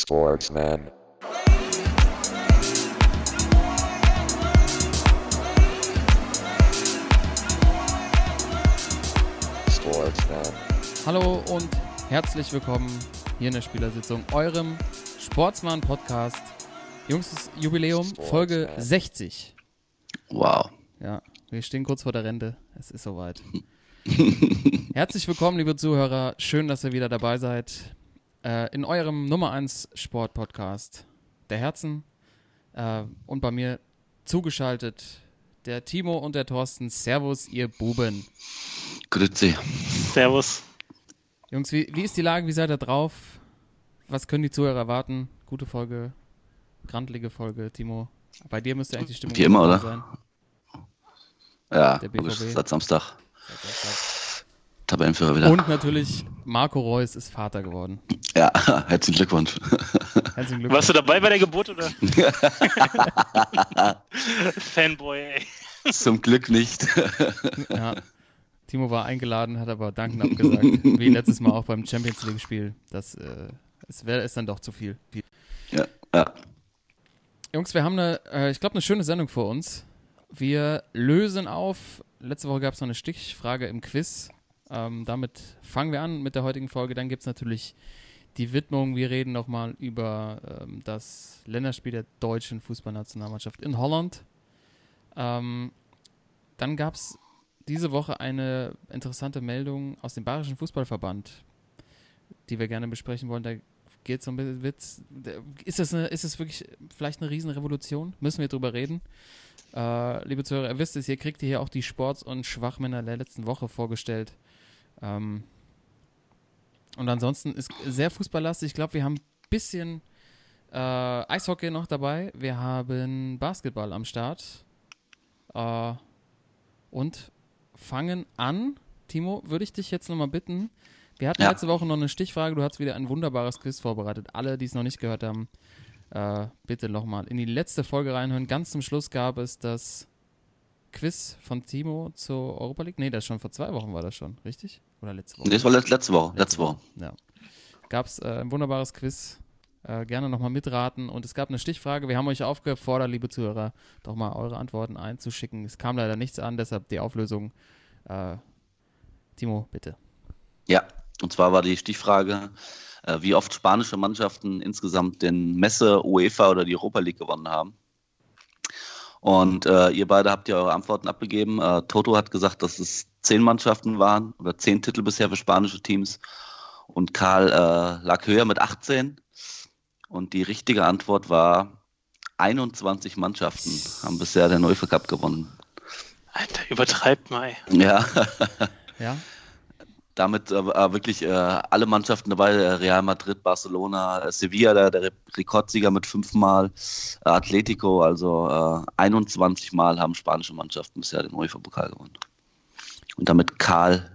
Sportsman. Sportsman. Hallo und herzlich willkommen hier in der Spielersitzung, eurem Sportsmann-Podcast. Jungs, das Jubiläum, Folge Sportsman. 60. Wow. Ja, wir stehen kurz vor der Rente. Es ist soweit. Herzlich willkommen, liebe Zuhörer. Schön, dass ihr wieder dabei seid. Äh, in eurem Nummer 1 Sport-Podcast der Herzen. Äh, und bei mir zugeschaltet der Timo und der Thorsten. Servus, ihr Buben. Grüezi. Servus. Jungs, wie, wie ist die Lage? Wie seid ihr drauf? Was können die Zuhörer erwarten? Gute Folge, grandlige Folge, Timo. Bei dir müsste eigentlich die Stimmung Wie immer, oder? sein. Ja, Der BVB. seit Samstag. Seit Samstag. Tabellenführer wieder. Und natürlich, Marco Reus ist Vater geworden. Ja, herzlichen Glückwunsch. Herzlichen Glückwunsch. Warst du dabei bei der Geburt oder? Fanboy, ey. Zum Glück nicht. Ja. Timo war eingeladen, hat aber dankend abgesagt. Wie letztes Mal auch beim Champions League-Spiel. Das äh, es wäre ist dann doch zu viel. ja, ja. Jungs, wir haben eine, äh, ich glaube, eine schöne Sendung vor uns. Wir lösen auf. Letzte Woche gab es noch eine Stichfrage im Quiz. Ähm, damit fangen wir an mit der heutigen Folge. Dann gibt es natürlich die Widmung. Wir reden nochmal über ähm, das Länderspiel der deutschen Fußballnationalmannschaft in Holland. Ähm, dann gab es diese Woche eine interessante Meldung aus dem Bayerischen Fußballverband, die wir gerne besprechen wollen. Da geht ein bisschen Witz. Ist das, eine, ist das wirklich vielleicht eine Riesenrevolution? Müssen wir drüber reden? Äh, liebe Zuhörer, ihr wisst es, ihr kriegt hier auch die Sports- und Schwachmänner der letzten Woche vorgestellt. Ähm, und ansonsten ist sehr fußballlastig. Ich glaube, wir haben ein bisschen äh, Eishockey noch dabei. Wir haben Basketball am Start. Äh, und fangen an. Timo, würde ich dich jetzt nochmal bitten. Wir hatten Ja. letzte Woche noch eine Stichfrage. Du hast wieder ein wunderbares Quiz vorbereitet. Alle, die es noch nicht gehört haben, äh, bitte nochmal in die letzte Folge reinhören. Ganz zum Schluss gab es das Quiz von Timo zur Europa League. Nee, das schon vor zwei Wochen war das schon, richtig? Oder letzte Woche? Das war let- letzte Woche. Letzte Woche. Ja. Gab es äh, ein wunderbares Quiz. Äh, gerne nochmal mitraten. Und es gab eine Stichfrage. Wir haben euch aufgefordert, liebe Zuhörer, doch mal eure Antworten einzuschicken. Es kam leider nichts an, deshalb die Auflösung. Äh, Timo, bitte. Ja, und zwar war die Stichfrage, äh, wie oft spanische Mannschaften insgesamt den Messe, UEFA oder die Europa League gewonnen haben. Und äh, ihr beide habt ja eure Antworten abgegeben. Äh, Toto hat gesagt, dass es zehn Mannschaften waren oder zehn Titel bisher für spanische Teams. Und Karl äh, lag höher mit 18. Und die richtige Antwort war 21 Mannschaften haben bisher den UEFA Cup gewonnen. Alter, übertreibt mal. Ja, Ja? damit äh, äh, wirklich äh, alle Mannschaften dabei, äh, Real Madrid, Barcelona, äh, Sevilla, der, der Re- Rekordsieger mit fünfmal, äh, Atletico, also äh, 21 Mal haben spanische Mannschaften bisher den UEFA-Pokal gewonnen. Und damit Karl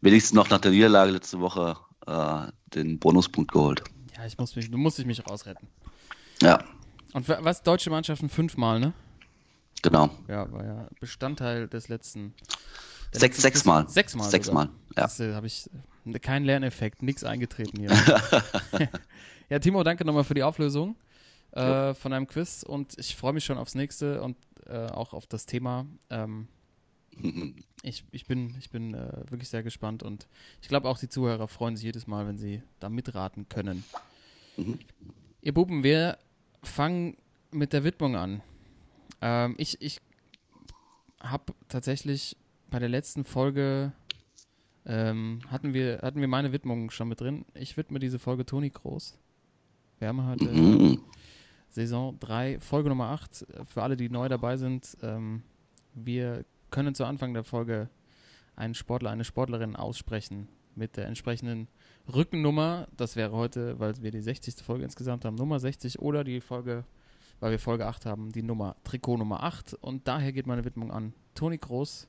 wenigstens noch nach der Niederlage letzte Woche den Bonuspunkt geholt. Ja, ich muss mich, du musst dich mich rausretten. Ja, Und wa- was? Deutsche Mannschaften fünfmal, ne? genau. Ja, war ja Bestandteil des letzten. Letzten sechsmal. Sechsmal. Sechsmal, ja. Äh, habe ich äh, keinen Lerneffekt, nichts eingetreten hier. ja, Timo, danke nochmal für die Auflösung äh, von deinem Quiz und ich freue mich schon aufs nächste und äh, auch auf das Thema. Ähm, ich, ich bin, ich bin äh, wirklich sehr gespannt und ich glaube auch die Zuhörer freuen sich jedes Mal, wenn sie da mitraten können. Mhm. Ihr Buben, wir fangen mit der Widmung an. Ähm, ich ich habe tatsächlich bei der letzten Folge ähm, hatten, wir, hatten wir meine Widmung schon mit drin. Ich widme diese Folge Toni Groß. Wir haben heute Mhm. Saison 3, Folge Nummer 8. Für alle, die neu dabei sind, ähm, wir können zu Anfang der Folge einen Sportler, eine Sportlerin aussprechen mit der entsprechenden Rückennummer. Das wäre heute, weil wir die 60. Folge insgesamt haben, Nummer 60 oder die Folge, weil wir Folge 8 haben, die Nummer, Trikot Nummer 8. Und daher geht meine Widmung an Toni Groß.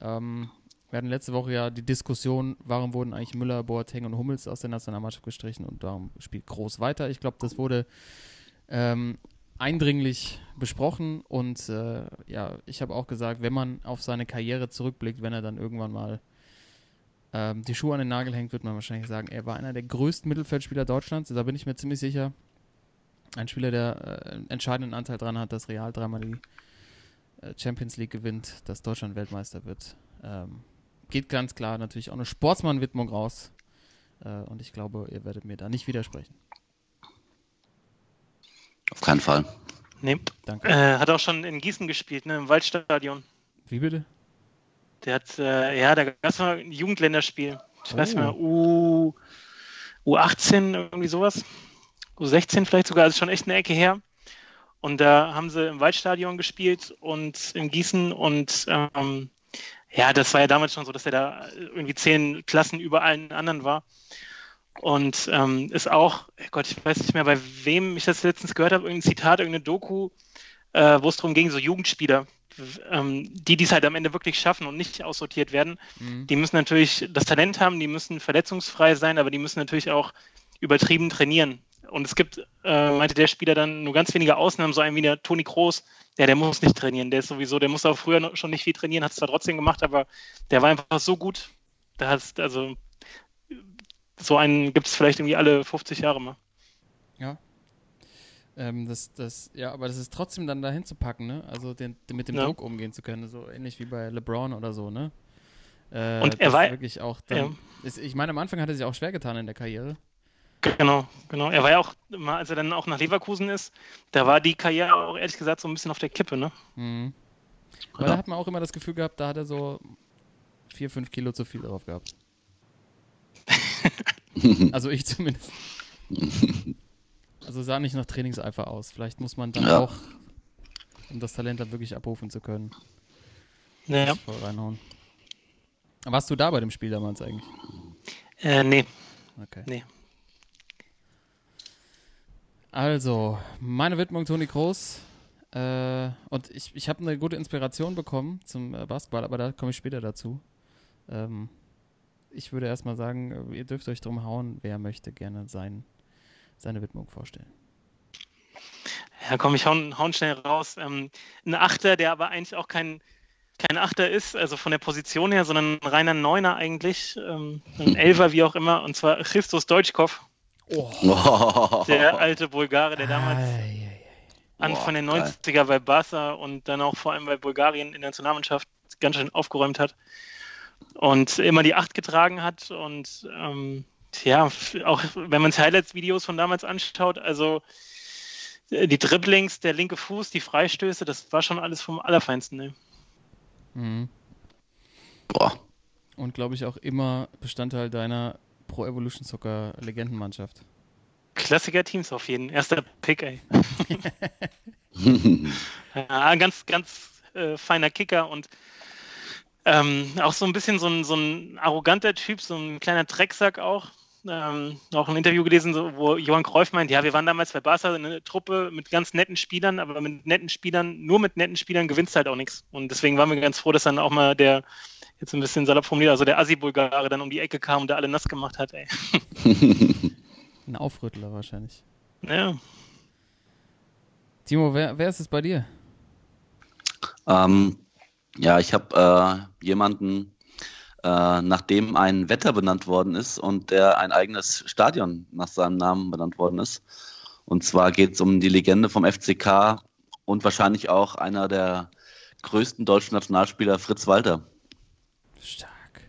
Ähm, wir hatten letzte Woche ja die Diskussion, warum wurden eigentlich Müller, Boateng und Hummels aus der Nationalmannschaft gestrichen und warum spielt Groß weiter. Ich glaube, das wurde ähm, eindringlich besprochen und äh, ja, ich habe auch gesagt, wenn man auf seine Karriere zurückblickt, wenn er dann irgendwann mal ähm, die Schuhe an den Nagel hängt, wird man wahrscheinlich sagen, er war einer der größten Mittelfeldspieler Deutschlands. Da bin ich mir ziemlich sicher. Ein Spieler, der äh, einen entscheidenden Anteil daran hat, dass Real dreimal die Champions League gewinnt, dass Deutschland Weltmeister wird. Ähm, geht ganz klar natürlich auch eine Sportsmann-Widmung raus. Äh, und ich glaube, ihr werdet mir da nicht widersprechen. Auf keinen Fall. Nee. Danke. Äh, hat auch schon in Gießen gespielt, ne, im Waldstadion. Wie bitte? Der hat, äh, ja, da gab es mal ein Jugendländerspiel. Ich weiß nicht Oh. mehr, U, U18, irgendwie sowas. U16 vielleicht sogar, also schon echt eine Ecke her. Und da haben sie im Waldstadion gespielt und in Gießen und ähm, ja, das war ja damals schon so, dass er da irgendwie zehn Klassen über allen anderen war. Und ähm, ist auch, Gott, ich weiß nicht mehr, bei wem ich das letztens gehört habe, irgendein Zitat, irgendeine Doku, äh, wo es darum ging, so Jugendspieler, ähm, die dies halt am Ende wirklich schaffen und nicht aussortiert werden, Mhm. die müssen natürlich das Talent haben, die müssen verletzungsfrei sein, aber die müssen natürlich auch übertrieben trainieren. Und es gibt, äh, meinte der Spieler dann, nur ganz wenige Ausnahmen, so ein wie der Toni Kroos, ja, der muss nicht trainieren, der ist sowieso, der muss auch früher noch, schon nicht viel trainieren, hat es zwar trotzdem gemacht, aber der war einfach so gut, da hat also so einen gibt es vielleicht irgendwie alle 50 Jahre mal. Ähm, das, das, ja, aber das ist trotzdem dann dahin zu packen, ne? Also den, den- mit dem Ja. Druck umgehen zu können, so ähnlich wie bei LeBron oder so, ne? Äh, Und er war- wirklich auch dann, Ja. ist, ich meine, am Anfang hat er sich auch schwer getan in der Karriere. Genau, genau. Er war ja auch, als er dann auch nach Leverkusen ist, da war die Karriere auch ehrlich gesagt so ein bisschen auf der Kippe, ne? Mhm. Weil Ja. da hat man auch immer das Gefühl gehabt, da hat er so vier, fünf Kilo zu viel drauf gehabt. also ich zumindest. Also sah nicht nach Trainingseifer aus. Vielleicht muss man dann Ja. auch, um das Talent dann wirklich abrufen zu können, Ja. voll reinhauen. Warst du da bei dem Spiel damals eigentlich? Äh, nee, Okay. nee. Also, meine Widmung Toni Kroos. Äh, und ich, ich habe eine gute Inspiration bekommen zum äh, Basketball, aber da komme ich später dazu. Ähm, ich würde erstmal sagen, äh, ihr dürft euch drum hauen, wer möchte gerne sein, seine Widmung vorstellen. Ja, komm, ich hauen, hauen schnell raus. Ähm, ein Achter, der aber eigentlich auch kein, kein Achter ist, also von der Position her, sondern ein reiner Neuner eigentlich. Ähm, ein Elfer, wie auch immer, und zwar Christos Deutschkov, Oh. der alte Bulgare, der damals Ei, Anfang der Boah, geil. 90er bei Barca und dann auch vor allem bei Bulgarien in der Nationalmannschaft ganz schön aufgeräumt hat und immer die Acht getragen hat und ähm, ja, auch wenn man sich Highlights-Videos von damals anschaut, also äh, die Dribblings, der linke Fuß, die Freistöße, das war schon alles vom Allerfeinsten. Ne? Mhm. Boah. Und glaube ich auch immer Bestandteil deiner Pro Evolution Soccer Legendenmannschaft. Klassiker-Teams auf jeden. Erster Pick, ey. Ja, ein ganz, ganz äh, feiner Kicker und ähm, auch so ein bisschen so ein, so ein arroganter Typ, so ein kleiner Drecksack auch. Ähm, auch ein Interview gelesen, so, wo Johann Cruyff meint, ja, wir waren damals bei Barca eine Truppe mit ganz netten Spielern, aber mit netten Spielern, nur mit netten Spielern gewinnst halt auch nichts. Und deswegen waren wir ganz froh, dass dann auch mal der, jetzt ein bisschen salopp formuliert, also der Assi-Bulgare dann um die Ecke kam und da alle nass gemacht hat, ey. Ein Aufrüttler wahrscheinlich. Ja. Timo, wer, wer ist es bei dir? Ähm, ja, ich habe äh, jemanden, äh, nachdem ein Wetter benannt worden ist und der ein eigenes Stadion nach seinem Namen benannt worden ist. Und zwar geht es um die Legende vom FCK und wahrscheinlich auch einer der größten deutschen Nationalspieler, Fritz Walter. Stark.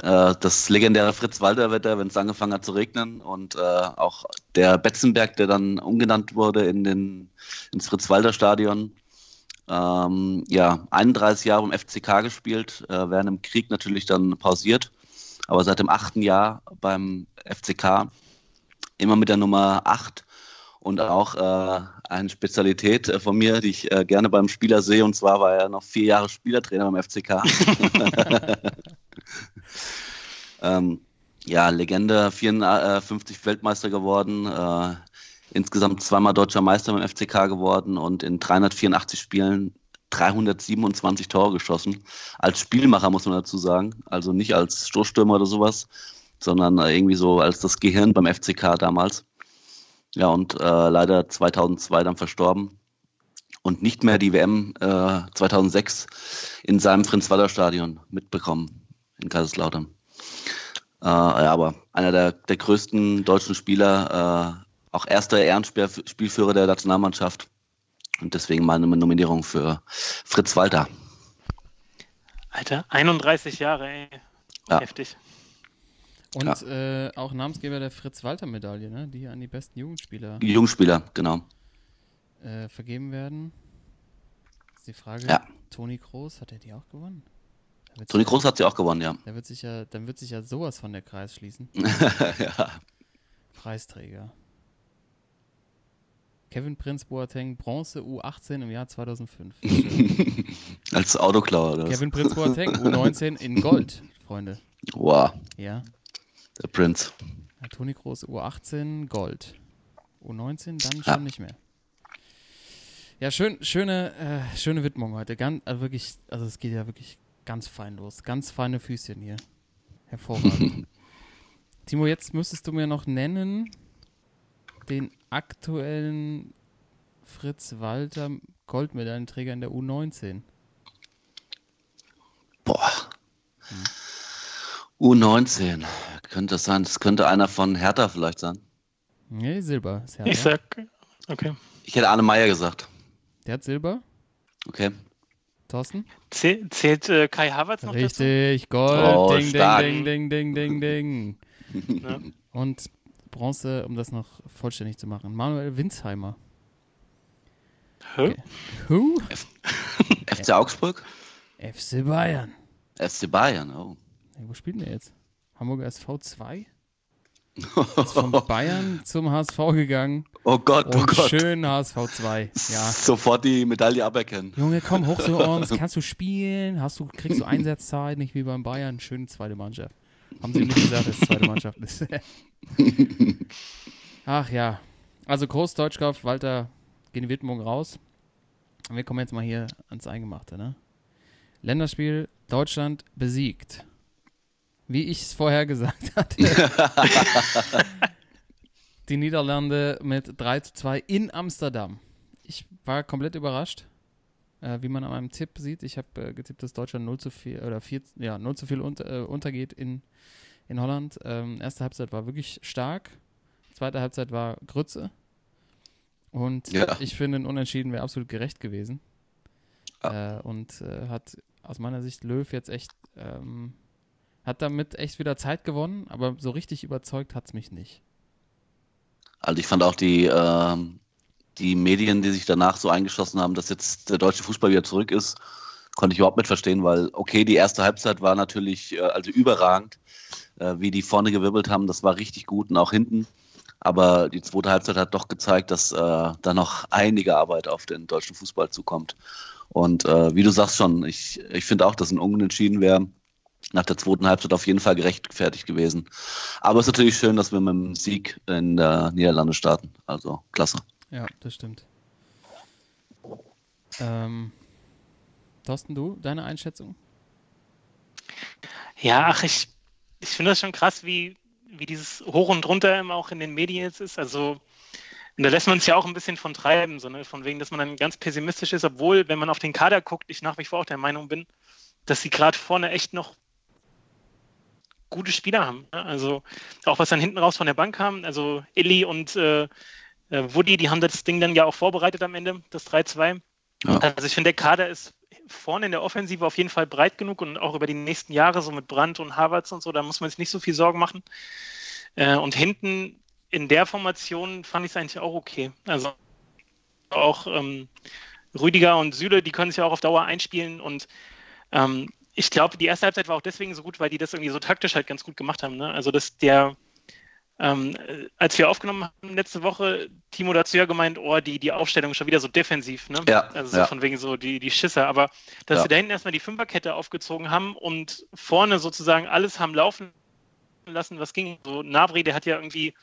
Äh, das legendäre Fritz-Walter-Wetter, wenn es angefangen hat zu regnen und äh, auch der Betzenberg, der dann umgenannt wurde in den, ins Fritz-Walter-Stadion. Ähm, ja, 31 Jahre im FCK gespielt, äh, während im Krieg natürlich dann pausiert, aber seit dem achten Jahr beim FCK immer mit der Nummer 8 und auch äh, eine Spezialität äh, von mir, die ich äh, gerne beim Spieler sehe, und zwar war er noch vier Jahre Spielertrainer beim FCK. ähm, ja, Legende, 54 Weltmeister geworden, äh, insgesamt zweimal deutscher Meister beim FCK geworden und in 384 Spielen 327 Tore geschossen. Als Spielmacher muss man dazu sagen, also nicht als Stoßstürmer oder sowas, sondern äh, irgendwie so als das Gehirn beim FCK damals. Ja, und äh, leider 2002 dann verstorben und nicht mehr die WM äh, 2006 in seinem Fritz-Walter-Stadion mitbekommen in Kaiserslautern. Äh, ja, aber einer der, der größten deutschen Spieler, äh, auch erster Ehrenspielführer der Nationalmannschaft. Und deswegen meine Nominierung für Fritz Walter. Alter, 31 Jahre, ey. Ja. Heftig. Und Ja. äh, auch Namensgeber der Fritz-Walter-Medaille, ne? die an die besten Jugendspieler Jungspieler, genau. äh, vergeben werden. Ist die Frage, Ja. Toni Kroos, hat er die auch gewonnen? Toni Kroos hat sie auch gewonnen, ja. Da wird sich ja, dann wird sich ja sowas von der Kreis schließen. ja. Preisträger. Kevin Prinz Boateng, Bronze U18 im Jahr 2005. Schön. Als Autoklauer oder? Kevin Prinz Boateng, U19 in Gold, Freunde. Wow, Ja. Der Prinz. ja Toni Kroos, U18, Gold. U19 dann schon nicht mehr. Ja, schön, schöne, äh, schöne Widmung heute. Ganz, also wirklich, also es geht ja wirklich ganz fein los. Ganz feine Füßchen hier. Hervorragend. Timo, jetzt müsstest du mir noch nennen den aktuellen Fritz Walter Goldmedaillenträger in der U19. Boah. U19. Könnte das sein? Das könnte einer von Hertha vielleicht sein. Nee, Silber ist Ich Hertha. sag, okay. Ich hätte Arne Meyer gesagt. Der hat Silber. Okay. Thorsten? Zäh- Zählt äh, Kai Havertz noch Richtig, Gold. Oh, ding, ding, ding, ding, ding, ding, ding. dazu? Ja. Und Bronze, um das noch vollständig zu machen. Manuel Winsheimer. Hä? Who? FC Augsburg? FC Bayern. FC Bayern, oh. Wo spielt denn der jetzt? Hamburger SV 2? Ist von Bayern zum HSV gegangen. Oh Gott, oh Gott. schön HSV 2. Ja. Sofort die Medaille aberkennen. Junge, komm hoch zu uns. Kannst du spielen? Hast du, kriegst du Einsatzzeit, nicht wie beim Bayern. Schöne zweite Mannschaft. Haben sie nicht gesagt, dass es zweite Mannschaft ist. Ach ja. Also Groß Deutschkopf, Walter, gehen die Widmung raus. Und wir kommen jetzt mal hier ans Eingemachte, ne? Länderspiel Deutschland besiegt. Wie ich es vorher gesagt hatte. die Niederlande mit 3 zu 2 in Amsterdam. Ich war komplett überrascht, äh, wie man an meinem Tipp sieht. Ich habe äh, getippt, dass Deutschland 0 zu 4 oder 4, ja, 0 zu 4 unter, äh, untergeht in, in Holland. Ähm, erste Halbzeit war wirklich stark. Zweite Halbzeit war Grütze. Und Ja. ich finde, ein Unentschieden wäre absolut gerecht gewesen. Äh, und äh, hat aus meiner Sicht Löw jetzt echt, ähm, hat damit echt wieder Zeit gewonnen, aber so richtig überzeugt hat es mich nicht. Also ich fand auch die, ähm, die Medien, die sich danach so eingeschossen haben, dass jetzt der deutsche Fußball wieder zurück ist, konnte ich überhaupt nicht verstehen, weil okay, die erste Halbzeit war natürlich äh, also überragend, äh, wie die vorne gewirbelt haben, das war richtig gut und auch hinten. Aber die zweite Halbzeit hat doch gezeigt, dass äh, da noch einige Arbeit auf den deutschen Fußball zukommt. Und äh, wie du sagst schon, ich, ich finde auch, dass ein Unentschieden wäre nach der zweiten Halbzeit auf jeden Fall gerechtfertigt gewesen. Aber es ist natürlich schön, dass wir mit dem Sieg in der Niederlande starten. Also klasse. Ja, das stimmt. Ähm, Thorsten, du, deine Einschätzung? Ja, ach, ich, ich finde das schon krass, wie, wie dieses Hoch und Runter immer auch in den Medien jetzt ist. Also, und da lässt man es ja auch ein bisschen von treiben, so, ne? von wegen, dass man dann ganz pessimistisch ist, obwohl, wenn man auf den Kader guckt, ich nach wie vor auch der Meinung bin, dass sie gerade vorne echt noch gute Spieler haben. Ne? Also auch was dann hinten raus von der Bank kam, also Illy und äh, äh, Woody, die haben das Ding dann ja auch vorbereitet am Ende, das 3-2. Ja. Also ich finde, der Kader ist vorne in der Offensive auf jeden Fall breit genug und auch über die nächsten Jahre, so mit Brandt und Havertz und so, da muss man sich nicht so viel Sorgen machen. Äh, und hinten in der Formation fand ich es eigentlich auch okay. Also auch ähm, Rüdiger und Süle, die können sich ja auch auf Dauer einspielen und ähm, ich glaube, die erste Halbzeit war auch deswegen so gut, weil die das irgendwie so taktisch halt ganz gut gemacht haben. Ne? Also, dass der, ähm, äh, als wir aufgenommen haben letzte Woche, Timo dazu ja gemeint, oh, die, die Aufstellung ist schon wieder so defensiv. Ne? Ja, Also so ja. von wegen so die, die Schisser. Aber dass Ja. sie da hinten erstmal die Fünferkette aufgezogen haben und vorne sozusagen alles haben laufen lassen, was ging. So Nabri, der hat ja irgendwie,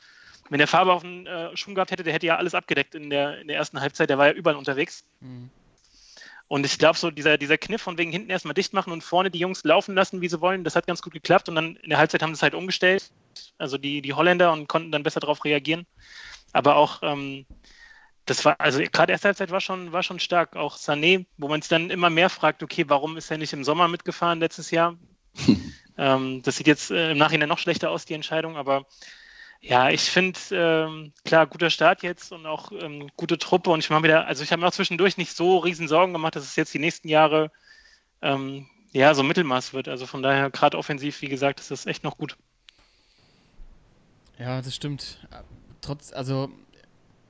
wenn der Farbe auf den äh, Schuh gehabt hätte, der hätte ja alles abgedeckt in der, in der ersten Halbzeit. Der war ja überall unterwegs. Mhm. Und ich glaube, so dieser, dieser Kniff von wegen hinten erstmal dicht machen und vorne die Jungs laufen lassen, wie sie wollen, das hat ganz gut geklappt. Und dann in der Halbzeit haben sie es halt umgestellt, also die, die Holländer, und konnten dann besser darauf reagieren. Aber auch, ähm, das war, also gerade erste Halbzeit war schon, war schon stark. Auch Sané, wo man sich dann immer mehr fragt, okay, warum ist er nicht im Sommer mitgefahren letztes Jahr? Ähm, das sieht jetzt äh, im Nachhinein noch schlechter aus, die Entscheidung, aber ja, ich finde, ähm, klar, guter Start jetzt und auch ähm, gute Truppe. Und ich mache wieder, also ich habe mir auch zwischendurch nicht so riesen Sorgen gemacht, dass es jetzt die nächsten Jahre ähm, ja so Mittelmaß wird. Also von daher, gerade offensiv, wie gesagt, ist das echt noch gut. Ja, das stimmt. Trotz, also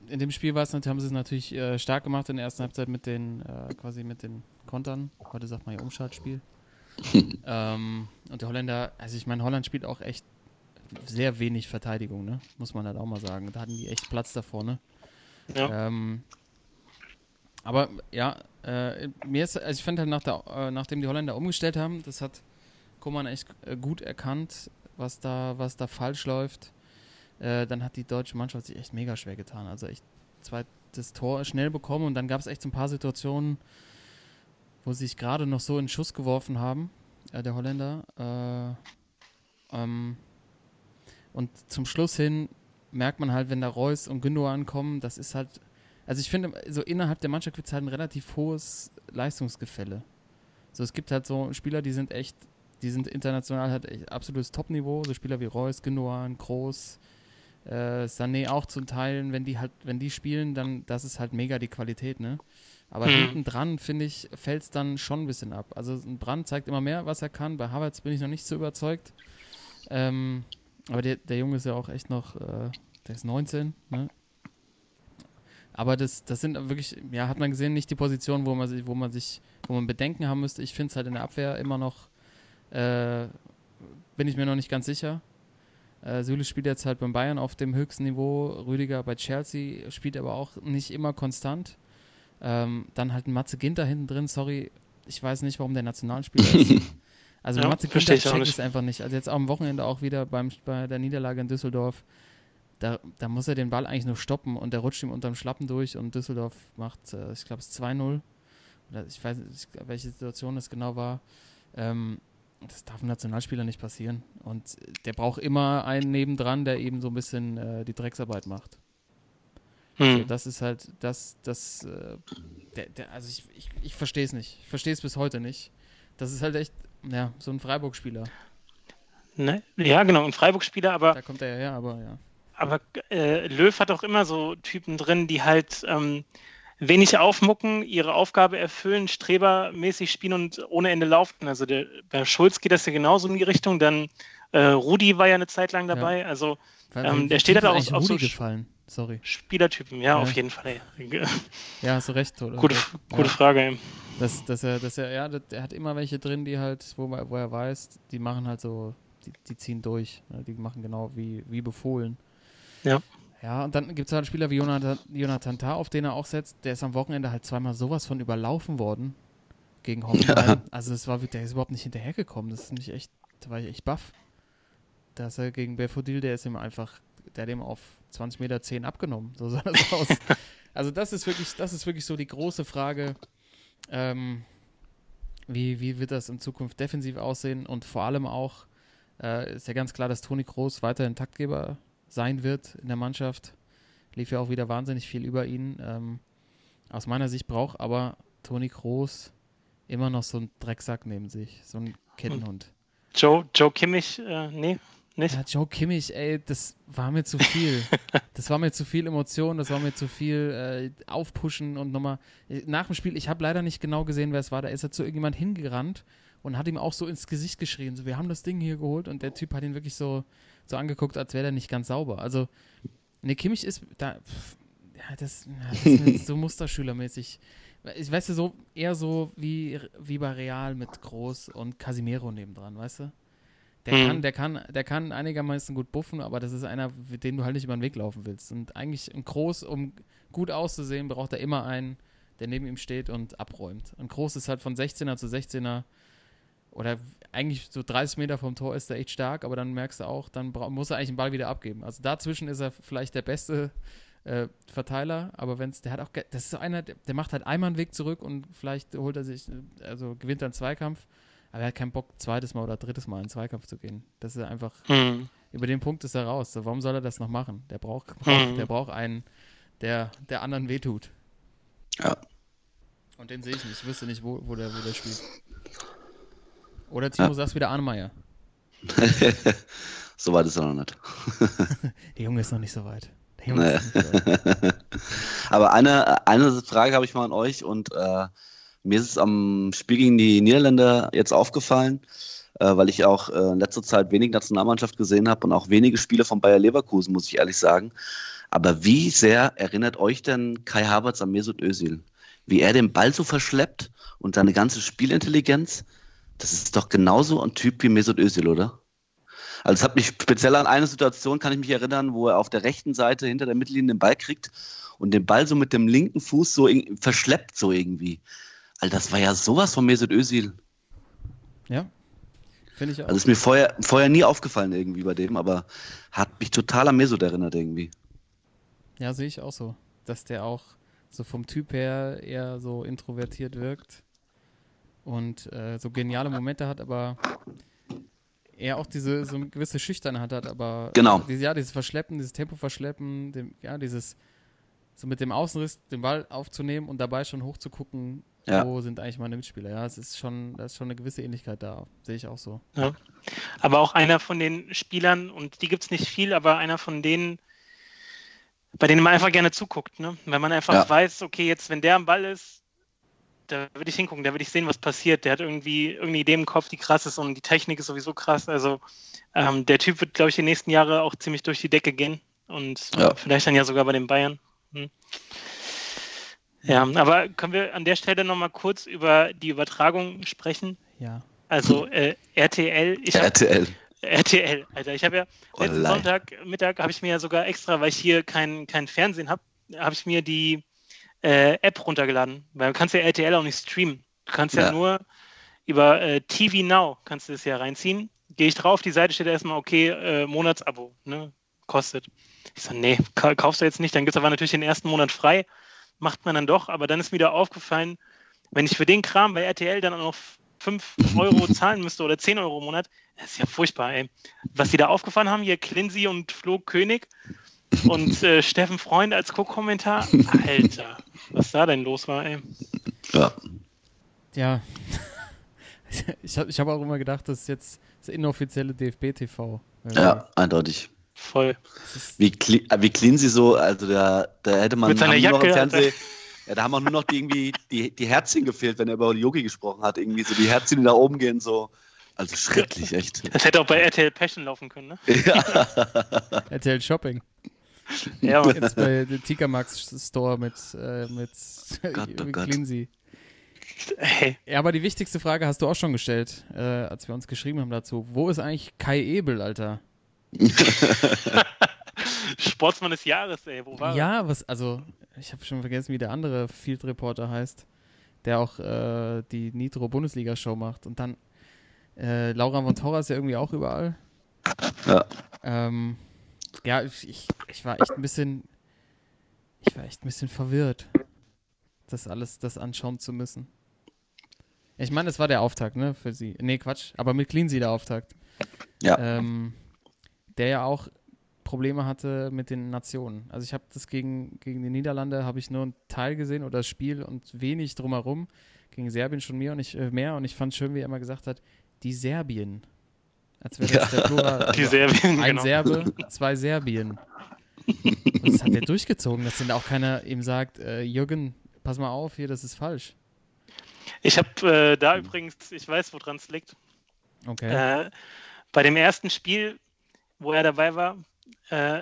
in dem Spiel war es haben sie es natürlich äh, stark gemacht in der ersten Halbzeit mit den, äh, quasi mit den Kontern. Heute sagt man ja Umschaltspiel. ähm, und der Holländer, also ich meine, Holland spielt auch echt sehr wenig Verteidigung, ne? Muss man halt auch mal sagen. Da hatten die echt Platz da vorne. Ja. Ähm, aber ja, äh, mir ist, also ich finde halt, nach der, äh, nachdem die Holländer umgestellt haben, das hat Koman echt äh, gut erkannt, was da, was da falsch läuft. Äh, dann hat die deutsche Mannschaft sich echt mega schwer getan. Also echt zweites Tor schnell bekommen und dann gab es echt so ein paar Situationen, wo sie sich gerade noch so in Schuss geworfen haben, äh, der Holländer. Äh, ähm, und zum Schluss hin merkt man halt, wenn da Reus und Gündogan ankommen, das ist halt, also ich finde, so innerhalb der Mannschaft gibt es halt ein relativ hohes Leistungsgefälle. So, es gibt halt so Spieler, die sind echt, die sind international halt echt absolutes Topniveau, so Spieler wie Reus, Gündogan, Groß, äh, Sané auch zum Teilen, wenn die halt, wenn die spielen, dann, das ist halt mega die Qualität, ne? Aber hm. hinten dran, finde ich, fällt es dann schon ein bisschen ab. Also ein Brand zeigt immer mehr, was er kann. Bei Havertz bin ich noch nicht so überzeugt. Ähm, aber der, der Junge ist ja auch echt noch, äh, der ist 19, ne? Aber das, das sind wirklich, ja, hat man gesehen, nicht die Position, wo man sich, wo man sich, wo man Bedenken haben müsste. Ich finde es halt in der Abwehr immer noch, äh, bin ich mir noch nicht ganz sicher. Äh, Süle spielt jetzt halt beim Bayern auf dem höchsten Niveau, Rüdiger bei Chelsea spielt aber auch nicht immer konstant. Ähm, dann halt ein Matze Ginter hinten drin, sorry, ich weiß nicht, warum der Nationalspieler ist. Also ja, Matze Günther checkt es einfach nicht. Also jetzt am Wochenende auch wieder beim, bei der Niederlage in Düsseldorf. Da, da muss er den Ball eigentlich nur stoppen und der rutscht ihm unterm Schlappen durch und Düsseldorf macht, äh, ich glaube, es 2-0. Oder ich weiß nicht, welche Situation das genau war. Ähm, das darf einem Nationalspieler nicht passieren. Und der braucht immer einen nebendran, der eben so ein bisschen äh, die Drecksarbeit macht. Hm. Also das ist halt, das, das, äh, der, der, also ich, ich, ich verstehe es nicht. Ich verstehe es bis heute nicht. Das ist halt echt ja, so ein Freiburg-Spieler. Ne? Ja, genau, ein Freiburg-Spieler, aber. Da kommt er ja her, aber ja. Aber äh, Löw hat auch immer so Typen drin, die halt ähm, wenig aufmucken, ihre Aufgabe erfüllen, strebermäßig spielen und ohne Ende laufen. Also der, bei Schulz geht das ja genauso in die Richtung. Dann äh, Rudi war ja eine Zeit lang dabei. Ja. Also ähm, der steht halt auch auf, auf so gefallen. Sorry. Spielertypen, ja, ja, auf jeden Fall. Ja, hast du recht. Oder? Gute, gute Frage. Ey. Dass, dass er, dass er, ja, er hat immer welche drin, die halt, wo, wo er weiß, die machen halt so, die, die ziehen durch. Ne? Die machen genau wie, wie befohlen. Ja. Ja, und dann gibt es halt Spieler wie Jonathan, Jonathan Tah, auf den er auch setzt. Der ist am Wochenende halt zweimal sowas von überlaufen worden gegen Hoffenheim. Ja. Also es war, der ist überhaupt nicht hinterhergekommen. Das ist nicht echt, da war ich echt baff. Da ist er gegen Belfodil, der ist ihm einfach, der hat ihm auf 20 Meter 10 abgenommen. So sah das aus. also das ist wirklich, das ist wirklich so die große Frage. Ähm, wie, wie wird das in Zukunft defensiv aussehen? Und vor allem auch äh, ist ja ganz klar, dass Toni Groß weiterhin Taktgeber sein wird in der Mannschaft. Lief ja auch wieder wahnsinnig viel über ihn. Ähm, aus meiner Sicht braucht aber Toni Groß immer noch so einen Drecksack neben sich, so einen Kettenhund. Joe, Joe Kimmich, äh, nee, nicht? Ja, Joe Kimmich, ey, das war mir zu viel. das war mir zu viel Emotion, das war mir zu viel äh, Aufpushen und nochmal. Nach dem Spiel, ich habe leider nicht genau gesehen, wer es war, da ist er zu irgendjemand hingerannt und hat ihm auch so ins Gesicht geschrien, so, wir haben das Ding hier geholt und der Typ hat ihn wirklich so, so angeguckt, als wäre der nicht ganz sauber. Also, ne, Kimmich ist da, pff, ja, das, ja, das ist so musterschülermäßig. Ich weiß ja so, eher so wie, wie bei Real mit Groß und Casimiro nebendran, weißt du? Der, mhm. kann, der, kann, der kann einigermaßen gut buffen, aber das ist einer, mit dem du halt nicht über den Weg laufen willst. Und eigentlich ein Groß, um gut auszusehen, braucht er immer einen, der neben ihm steht und abräumt. Ein Groß ist halt von 16er zu 16er oder eigentlich so 30 Meter vom Tor ist er echt stark, aber dann merkst du auch, dann muss er eigentlich den Ball wieder abgeben. Also dazwischen ist er vielleicht der beste äh, Verteiler, aber wenn es, der hat auch, das ist so einer, der, der, macht halt einmal einen Weg zurück und vielleicht holt er sich, also gewinnt er einen Zweikampf aber er hat keinen Bock, zweites Mal oder drittes Mal in den Zweikampf zu gehen. Das ist einfach, mhm. über den Punkt ist er raus. So, warum soll er das noch machen? Der braucht, braucht mhm. der braucht einen, der, der anderen wehtut. Ja. Und den sehe ich nicht. Ich wüsste nicht, wo, wo, der, wo der spielt. Oder Timo, ja. sagst wieder Arnemeyer. so weit ist er noch nicht. Der Junge ist noch nicht so weit. Der Junge nee. ist noch nicht so weit. Aber eine, eine Frage habe ich mal an euch und äh, mir ist es am Spiel gegen die Niederländer jetzt aufgefallen, äh, weil ich auch äh, in letzter Zeit wenig Nationalmannschaft gesehen habe und auch wenige Spiele von Bayer Leverkusen, muss ich ehrlich sagen. Aber wie sehr erinnert euch denn Kai Havertz an Mesut Özil? Wie er den Ball so verschleppt und seine ganze Spielintelligenz? Das ist doch genauso ein Typ wie Mesut Özil, oder? Also es hat mich speziell an eine Situation, kann ich mich erinnern, wo er auf der rechten Seite hinter der Mittellinie den Ball kriegt und den Ball so mit dem linken Fuß so verschleppt so irgendwie. Also das war ja sowas von Mesut Özil. Ja, finde ich auch. Also ist mir vorher, vorher nie aufgefallen irgendwie bei dem, aber hat mich total an Mesut erinnert irgendwie. Ja, sehe ich auch so, dass der auch so vom Typ her eher so introvertiert wirkt und äh, so geniale Momente hat, aber er auch diese so eine gewisse Schüchternheit hat, aber genau. Diese, ja, dieses Verschleppen, dieses Tempo verschleppen, dem, ja, dieses so mit dem Außenriss den Ball aufzunehmen und dabei schon hochzugucken, ja. wo sind eigentlich meine Mitspieler. Ja, es ist schon, da ist schon eine gewisse Ähnlichkeit da, sehe ich auch so. Ja. Aber auch einer von den Spielern, und die gibt es nicht viel, aber einer von denen, bei denen man einfach gerne zuguckt, ne? Wenn man einfach ja. weiß, okay, jetzt, wenn der am Ball ist, da würde ich hingucken, da würde ich sehen, was passiert. Der hat irgendwie irgendeine Idee im Kopf, die krass ist und die Technik ist sowieso krass. Also ähm, der Typ wird, glaube ich, die nächsten Jahre auch ziemlich durch die Decke gehen und ja. vielleicht dann ja sogar bei den Bayern. Hm. Ja, aber können wir an der Stelle nochmal kurz über die Übertragung sprechen? Ja. Also äh, RTL. Ich RTL. Hab, RTL, Alter. Ich habe ja letzten Sonntagmittag habe ich mir ja sogar extra, weil ich hier kein, kein Fernsehen habe, habe ich mir die äh, App runtergeladen. Weil du kannst ja RTL auch nicht streamen. Du kannst ja, ja nur über äh, TV Now kannst du das ja reinziehen. Gehe ich drauf, die Seite steht erstmal, okay, äh, Monatsabo, ne? Kostet. Ich so, nee, kaufst du jetzt nicht, dann gibt es aber natürlich den ersten Monat frei. Macht man dann doch, aber dann ist mir wieder aufgefallen, wenn ich für den Kram bei RTL dann auch noch 5 Euro zahlen müsste oder 10 Euro im Monat, das ist ja furchtbar, ey. Was die da aufgefahren haben, hier Clincy und Flo König und äh, Steffen Freund als Co-Kommentar. Alter, was da denn los war, ey. Ja. Ja. Ich habe ich hab auch immer gedacht, das ist jetzt das inoffizielle DFB-TV. Ja, eindeutig. Voll. Wie, wie clean sie so, also da, da hätte man Mit seiner Jacke, noch im Fernsehen, ja, da haben auch nur noch die, irgendwie die, die Herzchen gefehlt, wenn er über Yogi gesprochen hat. Irgendwie so die Herzchen, die da oben gehen, so. Also schrecklich, echt. Das hätte auch bei RTL Passion laufen können, ne? Ja. RTL Shopping. Ja, Mann. Jetzt bei der Tika Max Store mit, äh, mit, Gott, oh mit. Cleansy. Hey. Ja, aber die wichtigste Frage hast du auch schon gestellt, äh, als wir uns geschrieben haben dazu. Wo ist eigentlich Kai Ebel, Alter? Sportsmann des Jahres, ey. Wo war Ja, was, also, ich habe schon vergessen, wie der andere Field Reporter heißt, der auch äh, die Nitro Bundesliga Show macht. Und dann äh, Laura von Torra ist ja irgendwie auch überall. Ja. Ähm, ja, ich, ich, war echt ein bisschen, ich war echt ein bisschen verwirrt, das alles, das anschauen zu müssen. Ich meine, das war der Auftakt, ne, für sie. Nee, Quatsch, aber mit Cleansy der Auftakt. Ja. Ähm, der ja auch Probleme hatte mit den Nationen. Also ich habe das gegen, gegen die Niederlande, habe ich nur einen Teil gesehen oder das Spiel und wenig drumherum. Gegen Serbien schon mehr und ich, äh, mehr und ich fand schön, wie er immer gesagt hat, die Serbien. Als wäre das Ja. der Plural. Die Serbien, Ein genau. Serbe, zwei Serbien. Und das hat er durchgezogen, dass denn auch keiner ihm sagt, äh, Jürgen, pass mal auf, hier, das ist falsch. Ich habe äh, da übrigens, ich weiß, woran es liegt. Okay. Äh, bei dem ersten Spiel, wo er dabei war, äh,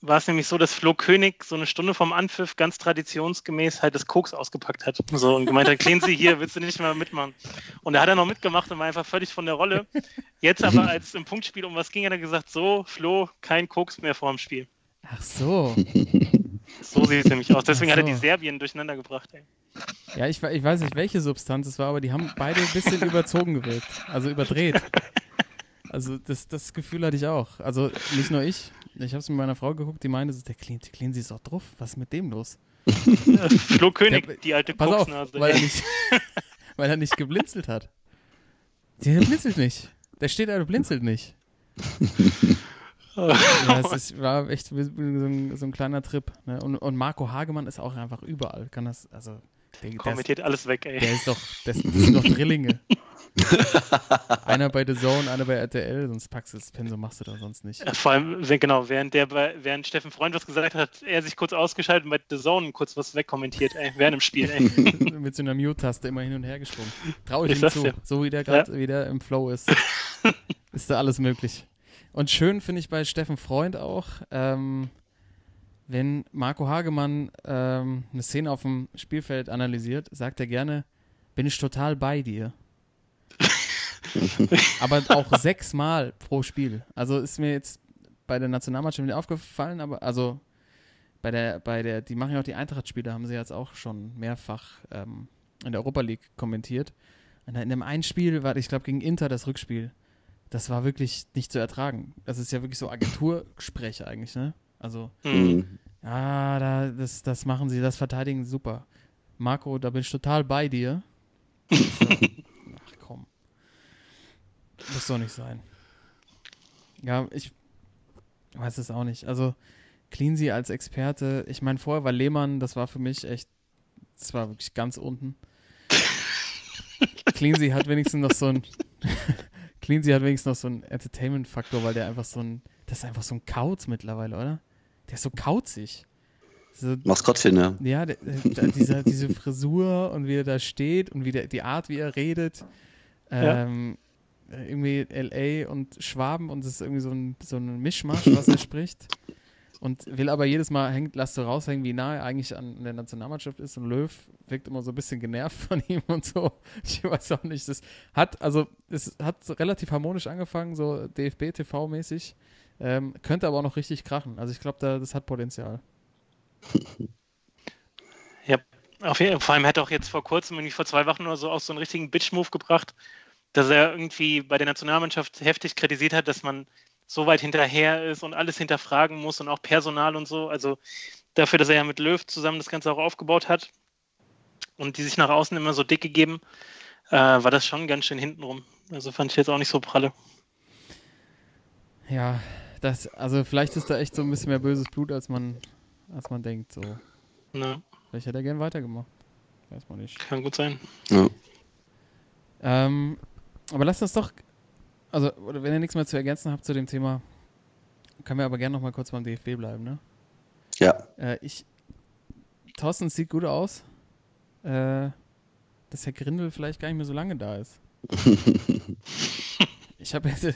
war es nämlich so, dass Flo König so eine Stunde vom Anpfiff ganz traditionsgemäß halt das Koks ausgepackt hat. So und gemeint hat, Cleansy hier, willst du nicht mal mitmachen? Und da hat er noch mitgemacht und war einfach völlig von der Rolle. Jetzt aber, als im Punktspiel um was ging, hat er gesagt, so, Flo, kein Koks mehr vor dem Spiel. Ach so. So sieht es nämlich aus. Deswegen Ach hat er so. die Serbien durcheinander gebracht. Ey. Ja, ich, ich weiß nicht, welche Substanz es war, aber die haben beide ein bisschen überzogen gewirkt. Also überdreht. Also das, das Gefühl hatte ich auch. Also nicht nur ich. Ich habe es mit meiner Frau geguckt, die meinte, so, der Clean, Cleansy ist doch drauf. Was ist mit dem los? Flo König, Der- die alte Pass auf, weil er, nicht, weil er nicht geblinzelt hat. Der blinzelt nicht. Der steht da, der blinzelt nicht. Ja, es ist, war echt so ein, so ein kleiner Trip. Ne? Und, und Marco Hagemann ist auch einfach überall. Kann das, also, der, Kommentiert alles weg, ey. der ist doch, das, das sind doch Drillinge. einer bei The Zone, einer bei RTL, sonst packst du das Pensum, machst du da sonst nicht. Vor allem, wenn, genau, während der bei, während Steffen Freund was gesagt hat, er sich kurz ausgeschaltet und bei The Zone kurz was wegkommentiert, ey, während dem Spiel, ey. Mit so einer Mute-Taste immer hin und her gesprungen. Trau ich ihm zu. dir. So wie der gerade Ja. wieder im Flow ist. ist da alles möglich. Und schön finde ich bei Steffen Freund auch, ähm, wenn Marco Hagemann ähm, eine Szene auf dem Spielfeld analysiert, sagt er gerne, bin ich total bei dir. aber auch sechsmal pro Spiel. Also ist mir jetzt bei der Nationalmannschaft nicht aufgefallen, aber also bei der, bei der, die machen ja auch die Eintracht-Spiele, haben sie jetzt auch schon mehrfach ähm, in der Europa League kommentiert. Und in dem einen Spiel war, ich glaube, gegen Inter das Rückspiel. Das war wirklich nicht zu ertragen. Das ist ja wirklich so Agenturspreche eigentlich, ne? Also, Hm. Mhm. ja, da, das, das machen sie, das verteidigen sie super. Marco, da bin ich total bei dir. Muss doch nicht sein. Ja, ich weiß es auch nicht. Also, Cleansy als Experte, ich meine, vorher war Lehmann, das war für mich echt, das war wirklich ganz unten. Cleansy hat wenigstens noch so ein, Cleansy hat wenigstens noch so einen Entertainment-Faktor, weil der einfach so ein, das ist einfach so ein Kauz mittlerweile, oder? Der ist so kauzig. So, Maskottchen, ja. ja, der, der, dieser, diese Frisur und wie er da steht und wie der, die Art, wie er redet. Ja. Ähm, Irgendwie LA und Schwaben und es ist irgendwie so ein, so ein Mischmasch, was er spricht. Und will aber jedes Mal, hängt, lasst du raushängen, wie nah er eigentlich an der Nationalmannschaft ist. Und Löw wirkt immer so ein bisschen genervt von ihm und so. Ich weiß auch nicht. Das hat, also, es hat relativ harmonisch angefangen, so DFB-TV-mäßig. Ähm, könnte aber auch noch richtig krachen. Also ich glaube, da, das hat Potenzial. Ja, auf jeden, vor allem hat er auch jetzt vor kurzem, irgendwie vor zwei Wochen oder so, auch so einen richtigen Bitch-Move gebracht, dass er irgendwie bei der Nationalmannschaft heftig kritisiert hat, dass man so weit hinterher ist und alles hinterfragen muss und auch Personal und so. Also dafür, dass er ja mit Löw zusammen das Ganze auch aufgebaut hat und die sich nach außen immer so dick gegeben, äh, war das schon ganz schön hintenrum. Also fand ich jetzt auch nicht so pralle. Ja, das, also vielleicht ist da echt so ein bisschen mehr böses Blut, als man, als man denkt. So. Ne, Vielleicht hätte er gern weitergemacht. Weiß man nicht. kann gut sein. Ja. Ähm, aber lasst uns doch, also, oder wenn ihr nichts mehr zu ergänzen habt zu dem Thema, können wir aber gerne noch mal kurz beim DFB bleiben, ne? ja. Äh, ich, Thorsten sieht gut aus, äh, dass Herr Grindel vielleicht gar nicht mehr so lange da ist. ich habe jetzt,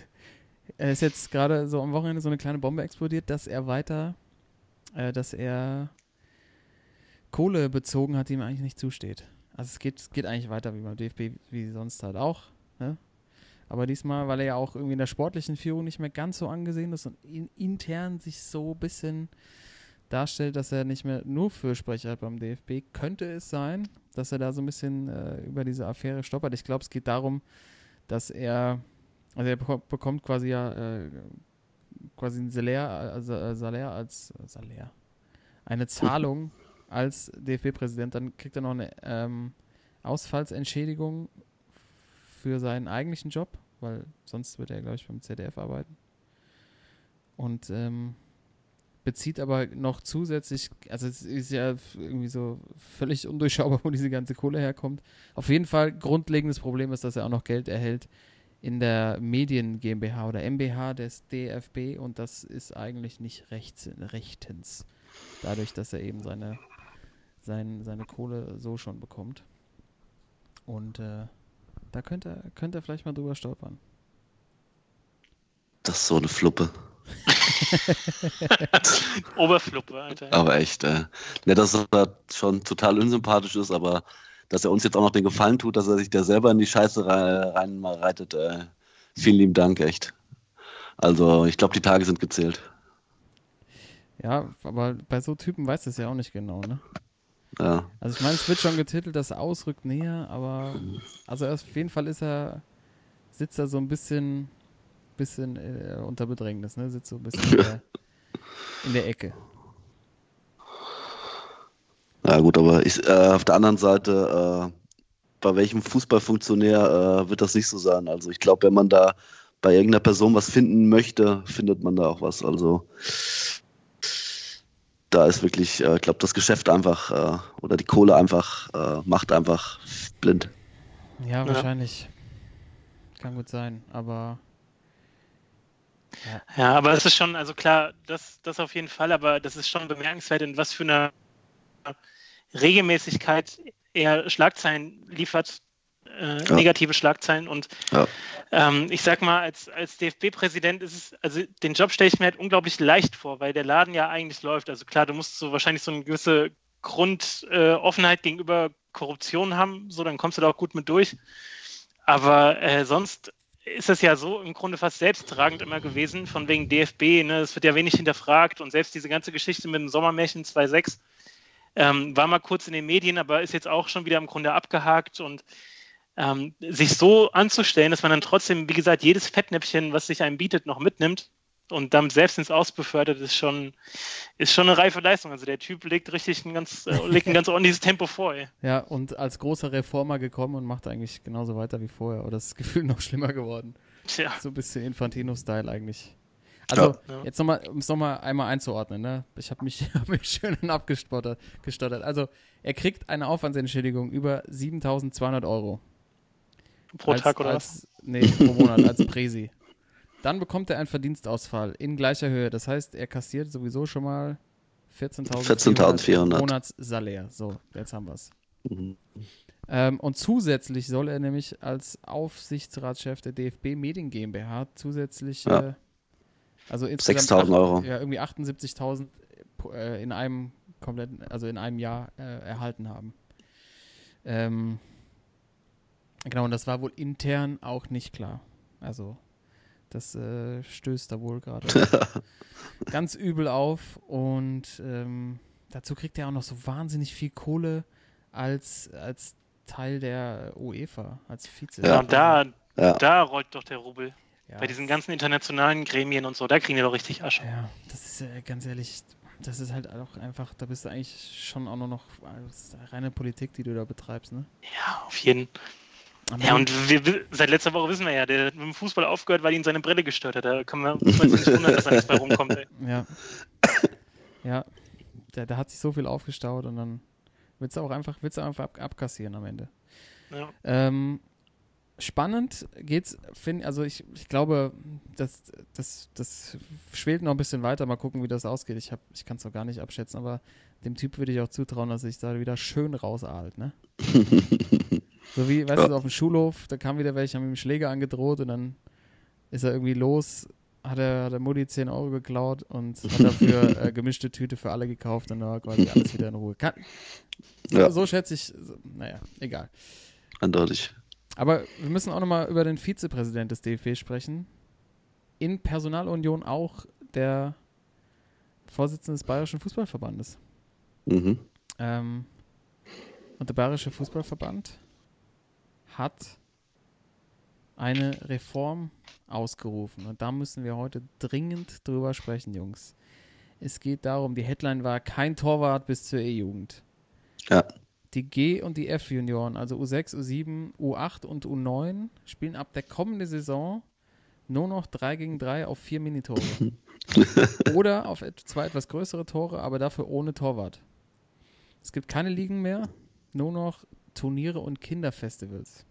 er ist jetzt gerade so am Wochenende so eine kleine Bombe explodiert, dass er weiter, äh, dass er Kohle bezogen hat, die ihm eigentlich nicht zusteht. Also es geht, es geht eigentlich weiter wie beim DFB, wie sonst halt auch. Ne? Aber diesmal, weil er ja auch irgendwie in der sportlichen Führung nicht mehr ganz so angesehen ist und in, intern sich so ein bisschen darstellt, dass er nicht mehr nur Fürsprecher hat beim DFB, könnte es sein, dass er da so ein bisschen äh, über diese Affäre stoppert. Ich glaube, es geht darum, dass er, also er beko- bekommt quasi ja äh, quasi ein Salär, also äh, Salär als Salär, eine Zahlung als DFB-Präsident, dann kriegt er noch eine ähm, Ausfallsentschädigung für seinen eigentlichen Job, weil sonst wird er, glaube ich, beim ZDF arbeiten. Und ähm, bezieht aber noch zusätzlich, also es ist ja irgendwie so völlig undurchschaubar, wo diese ganze Kohle herkommt. Auf jeden Fall grundlegendes Problem ist, dass er auch noch Geld erhält in der Medien GmbH oder MBH des DFB und das ist eigentlich nicht rechts, rechtens. Dadurch, dass er eben seine, sein, seine Kohle so schon bekommt. Und äh, da könnte er, könnte er vielleicht mal drüber stolpern. Das ist so eine Fluppe. Oberfluppe, Alter. Aber echt, äh, ne, dass er schon total unsympathisch ist, aber dass er uns jetzt auch noch den Gefallen tut, dass er sich da selber in die Scheiße rein, rein mal reitet, äh, vielen lieben Dank, echt. Also ich glaube, die Tage sind gezählt. Ja, aber bei so Typen weiß es ja auch nicht genau, ne? Ja. Also ich meine, es wird schon getitelt, das ausrückt näher, aber also auf jeden Fall ist er, sitzt er so ein bisschen, bisschen äh, unter Bedrängnis, ne? Sitzt so ein bisschen in der, in der Ecke. Ja gut, aber ich, äh, auf der anderen Seite, äh, bei welchem Fußballfunktionär äh, wird das nicht so sein? Also ich glaube, wenn man da bei irgendeiner Person was finden möchte, findet man da auch was. Also da ist wirklich, äh, ich glaube, das Geschäft einfach äh, oder die Kohle einfach äh, macht einfach blind. Ja, Ja. wahrscheinlich. Kann gut sein, aber. Ja. ja, aber es ist schon, also klar, das, das auf jeden Fall, aber das ist schon bemerkenswert, in was für einer Regelmäßigkeit er Schlagzeilen liefert, äh, ja. negative Schlagzeilen. Und ja. ähm, ich sag mal, als, als DFB-Präsident ist es, also den Job stelle ich mir halt unglaublich leicht vor, weil der Laden ja eigentlich läuft. Also klar, du musst so wahrscheinlich so eine gewisse Grundoffenheit äh, gegenüber Korruption haben, so dann kommst du da auch gut mit durch. Aber äh, sonst ist es ja so im Grunde fast selbsttragend immer gewesen, von wegen DFB, ne? es wird ja wenig hinterfragt und selbst diese ganze Geschichte mit dem Sommermärchen 2.6 ähm, war mal kurz in den Medien, aber ist jetzt auch schon wieder im Grunde abgehakt und ähm, sich so anzustellen, dass man dann trotzdem, wie gesagt, jedes Fettnäpfchen, was sich einem bietet, noch mitnimmt und damit selbst ins Aus befördert, ist schon, ist schon eine reife Leistung. Also der Typ legt richtig ein ganz, äh, legt ein ganz ordentliches Tempo vor. Ey. Ja, und als großer Reformer gekommen und macht eigentlich genauso weiter wie vorher. Oder das Gefühl noch schlimmer geworden. Tja. So ein bisschen Infantino-Style eigentlich. Also, ja. jetzt nochmal, um es nochmal einmal einzuordnen, ne? Ich habe mich, hab mich schön abgestottert. Also, er kriegt eine Aufwandsentschädigung über 7200 Euro. Pro als, Tag oder als, was? Nee, pro Monat als Präsi. Dann bekommt er einen Verdienstausfall in gleicher Höhe. Das heißt, er kassiert sowieso schon mal 14.400 14 Monatssalär. So, jetzt haben wir es. Mhm. Ähm, und zusätzlich soll er nämlich als Aufsichtsratschef der DFB Medien GmbH zusätzlich ja. äh, also 6.000 Euro. Ja, irgendwie 78.000 äh, in einem kompletten, also in einem Jahr äh, erhalten haben. Ähm, genau, und das war wohl intern auch nicht klar. Also das äh, stößt da wohl gerade ganz übel auf und ähm, dazu kriegt er auch noch so wahnsinnig viel Kohle als, als Teil der UEFA, als Vize. Ja, und da, ja. da rollt doch der Rubel. Ja. Bei diesen ganzen internationalen Gremien und so, da kriegen wir doch richtig Asche. Ja, das ist äh, ganz ehrlich, das ist halt auch einfach, da bist du eigentlich schon auch nur noch reine Politik, die du da betreibst, ne? Ja, auf jeden Fall. Ja, und wir, seit letzter Woche wissen wir ja, der hat mit dem Fußball aufgehört, weil ihn seine Brille gestört hat. Da kann man uns nicht wundern, dass da nichts mehr rumkommt. Ey. Ja. Ja. Da, da, hat sich so viel aufgestaut und dann willst du auch einfach, willst du einfach ab, abkassieren am Ende. Ja. Ähm, spannend geht's, find, also ich, ich glaube, das, das, das schwelt noch ein bisschen weiter. Mal gucken, wie das ausgeht. Ich, ich kann es noch gar nicht abschätzen, aber dem Typ würde ich auch zutrauen, dass sich da wieder schön rausahlt, ne? So wie, weißt ja. du, auf dem Schulhof, da kam wieder welche, haben ihm Schläger angedroht und dann ist er irgendwie los, hat er, hat er Mutti 10 Euro geklaut und hat dafür äh, gemischte Tüte für alle gekauft und dann war quasi alles wieder in Ruhe. Kann, so, ja. so schätze ich, so, naja, egal. Eindeutig. Aber wir müssen auch nochmal über den Vizepräsident des DFB sprechen. In Personalunion auch der Vorsitzende des Bayerischen Fußballverbandes. Mhm. Ähm, und der Bayerische Fußballverband hat eine Reform ausgerufen. Und da müssen wir heute dringend drüber sprechen, Jungs. Es geht darum, die Headline war kein Torwart bis zur E-Jugend. Ja. Die G- und die F-Junioren, also U6, U7, U8 und U9, spielen ab der kommenden Saison nur noch 3 gegen 3 auf 4 Minitore. Oder auf zwei etwas größere Tore, aber dafür ohne Torwart. Es gibt keine Ligen mehr, nur noch Turniere und Kinderfestivals.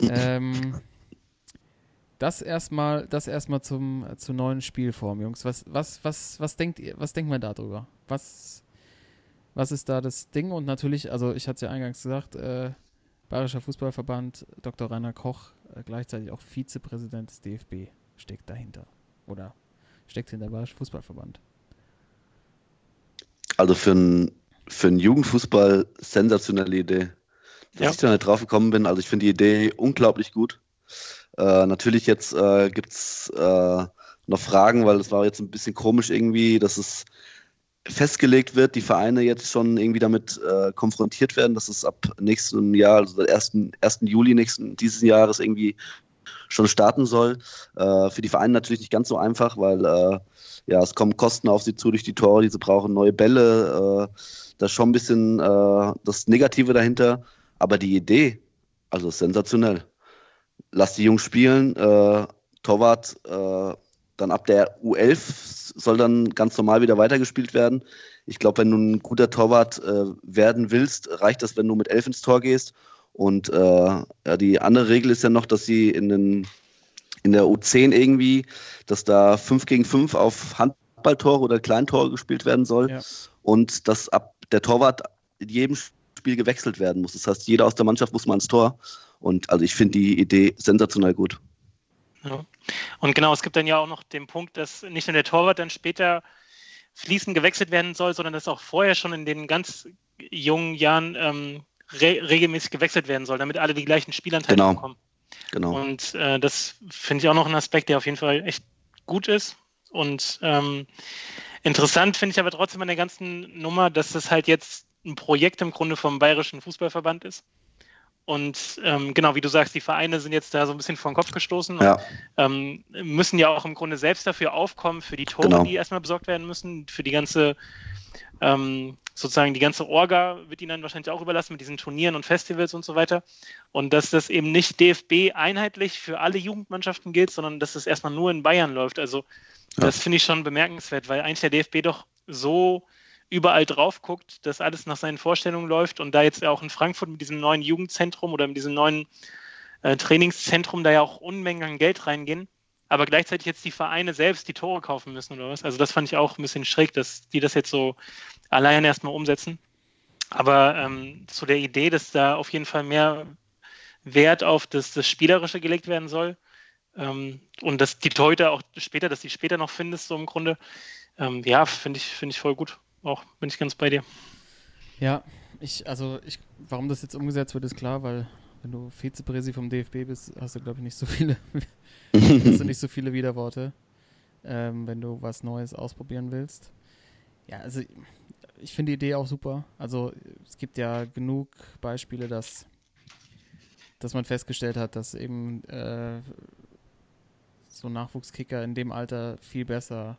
Ähm, das erstmal, das erstmal zum zur neuen Spielform, Jungs. Was, was, was, was denkt ihr, was denkt man darüber? Was, was ist da das Ding? Und natürlich, also ich hatte es ja eingangs gesagt, äh, Bayerischer Fußballverband, Dr. Rainer Koch, äh, gleichzeitig auch Vizepräsident des DFB, steckt dahinter. Oder steckt hinter Bayerischer Fußballverband. Also für einen für Jugendfußball sensationelle Idee. Dass ja. ich da nicht drauf gekommen bin. Also ich finde die Idee unglaublich gut. Äh, natürlich jetzt äh, gibt es äh, noch Fragen, weil es war jetzt ein bisschen komisch irgendwie, dass es festgelegt wird, die Vereine jetzt schon irgendwie damit äh, konfrontiert werden, dass es ab nächstem Jahr, also der 1. 1. Juli nächsten, dieses Jahres irgendwie schon starten soll. Äh, für die Vereine natürlich nicht ganz so einfach, weil äh, ja, es kommen Kosten auf sie zu durch die Tore, die sie brauchen, neue Bälle. Äh, das ist schon ein bisschen äh, das Negative dahinter. Aber die Idee, also sensationell. Lass die Jungs spielen, äh, Torwart, äh, dann ab der U11 soll dann ganz normal wieder weitergespielt werden. Ich glaube, wenn du ein guter Torwart äh, werden willst, reicht das, wenn du mit elf ins Tor gehst Und äh, ja, die andere Regel ist ja noch, dass sie in, den, in der U10 irgendwie, dass da 5 gegen 5 auf Handballtore oder Kleintore gespielt werden soll. Ja. Und dass ab der Torwart in jedem Spiel gewechselt werden muss. Das heißt, jeder aus der Mannschaft muss mal ins Tor. Und also ich finde die Idee sensationell gut. Ja. Und genau, es gibt dann ja auch noch den Punkt, dass nicht nur der Torwart dann später fließend gewechselt werden soll, sondern dass auch vorher schon in den ganz jungen Jahren ähm, re regelmäßig gewechselt werden soll, damit alle die gleichen Spielanteile Genau. bekommen. Genau. Und äh, das finde ich auch noch ein Aspekt, der auf jeden Fall echt gut ist. Und ähm, interessant finde ich aber trotzdem an der ganzen Nummer, dass das halt jetzt ein Projekt im Grunde vom Bayerischen Fußballverband ist. Und ähm, genau, wie du sagst, die Vereine sind jetzt da so ein bisschen vor den Kopf gestoßen und Ja, ähm, müssen ja auch im Grunde selbst dafür aufkommen, für die Tore, Genau. die erstmal besorgt werden müssen, für die ganze, ähm, sozusagen die ganze Orga wird ihnen dann wahrscheinlich auch überlassen mit diesen Turnieren und Festivals und so weiter. Und dass das eben nicht DFB einheitlich für alle Jugendmannschaften gilt, sondern dass das erstmal nur in Bayern läuft. Also Ja. das finde ich schon bemerkenswert, weil eigentlich der DFB doch so überall drauf guckt, dass alles nach seinen Vorstellungen läuft und da jetzt auch in Frankfurt mit diesem neuen Jugendzentrum oder mit diesem neuen äh, Trainingszentrum da ja auch Unmengen an Geld reingehen, aber gleichzeitig jetzt die Vereine selbst die Tore kaufen müssen oder was. Also das fand ich auch ein bisschen schräg, dass die das jetzt so allein erstmal umsetzen. Aber ähm, zu der Idee, dass da auf jeden Fall mehr Wert auf das, das Spielerische gelegt werden soll ähm, und dass die Torhüter auch später, dass die später noch findest, so im Grunde, ähm, ja, finde ich, finde ich voll gut. Auch bin ich ganz bei dir. Ja, ich, also ich, warum das jetzt umgesetzt wird, ist klar, weil wenn du Vizepräsi vom DFB bist, hast du, glaube ich, nicht so viele, hast du nicht so viele Widerworte, ähm, wenn du was Neues ausprobieren willst. Ja, also ich finde die Idee auch super. Also es gibt ja genug Beispiele, dass, dass man festgestellt hat, dass eben äh, so Nachwuchskicker in dem Alter viel besser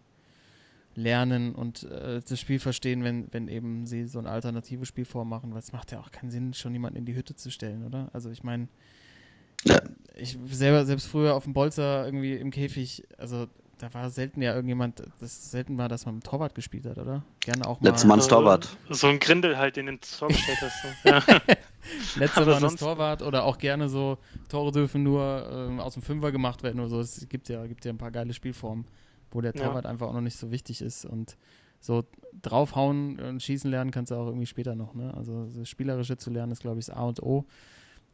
lernen und äh, das Spiel verstehen, wenn, wenn eben sie so eine alternative Spielform machen, weil es macht ja auch keinen Sinn, schon jemanden in die Hütte zu stellen, oder? Also ich meine, Ja. ich selber, selbst früher auf dem Bolzer irgendwie im Käfig, also da war selten ja irgendjemand, das selten war, dass man mit dem Torwart gespielt hat, oder? Gerne auch mal. Letztes Mal Torwart. So ein Grindel halt, den du ins Tor gestellt hast. So. Ja. Letzte Aber Mal das sonst- Torwart oder auch gerne so, Tore dürfen nur ähm, aus dem Fünfer gemacht werden oder so. Es gibt ja, gibt ja ein paar geile Spielformen, wo der Ja. Torwart einfach auch noch nicht so wichtig ist. Und so draufhauen und schießen lernen kannst du auch irgendwie später noch. Ne? Also das Spielerische zu lernen ist, glaube ich, das A und O.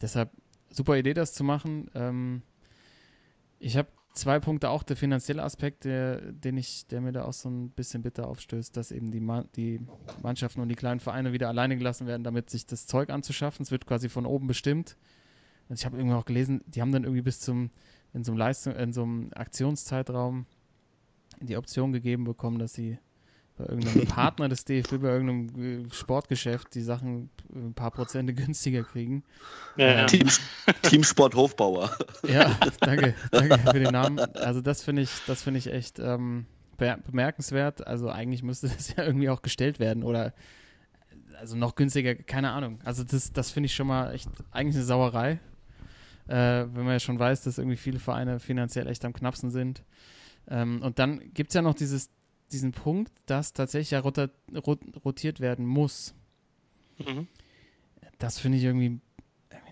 Deshalb super Idee, das zu machen. Ähm, ich habe zwei Punkte, auch der finanzielle Aspekt, der, den ich, der mir da auch so ein bisschen bitter aufstößt, dass eben die, Ma die Mannschaften und die kleinen Vereine wieder alleine gelassen werden, damit sich das Zeug anzuschaffen. Es wird quasi von oben bestimmt. Und ich habe irgendwie auch gelesen, die haben dann irgendwie bis zum, in so einem Leistung, in so einem Aktionszeitraum die Option gegeben bekommen, dass sie bei irgendeinem Partner des DFB, bei irgendeinem äh, Sportgeschäft die Sachen ein paar Prozente günstiger kriegen. Ja, ja. Team, Teamsport Hofbauer. Ja, danke, danke für den Namen. Also das finde ich, das finde ich echt ähm, be bemerkenswert. Also eigentlich müsste das ja irgendwie auch gestellt werden oder also noch günstiger, keine Ahnung. Also das, das finde ich schon mal echt eigentlich eine Sauerei. Äh, wenn man ja schon weiß, dass irgendwie viele Vereine finanziell echt am knappsten sind. Ähm, und dann gibt es ja noch dieses, diesen Punkt, dass tatsächlich ja rota rot rotiert werden muss. Mhm. Das finde ich irgendwie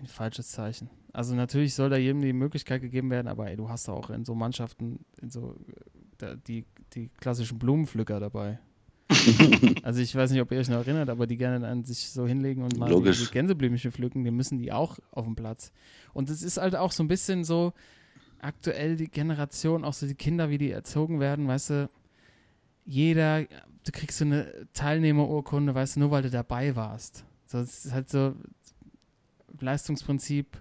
irgendwie ein falsches Zeichen. Also natürlich soll da jedem die Möglichkeit gegeben werden, aber ey, du hast da auch in so Mannschaften, in so da, die, die klassischen Blumenpflücker dabei. also ich weiß nicht, ob ihr euch noch erinnert, aber die gerne dann sich so hinlegen und mal die, Logisch. die Gänseblümchen pflücken, die müssen die auch auf dem Platz. Und es ist halt auch so ein bisschen so aktuell die Generation, auch so die Kinder, wie die erzogen werden, weißt du, jeder, du kriegst so eine Teilnehmerurkunde, weißt du, nur weil du dabei warst. So, es ist halt so, Leistungsprinzip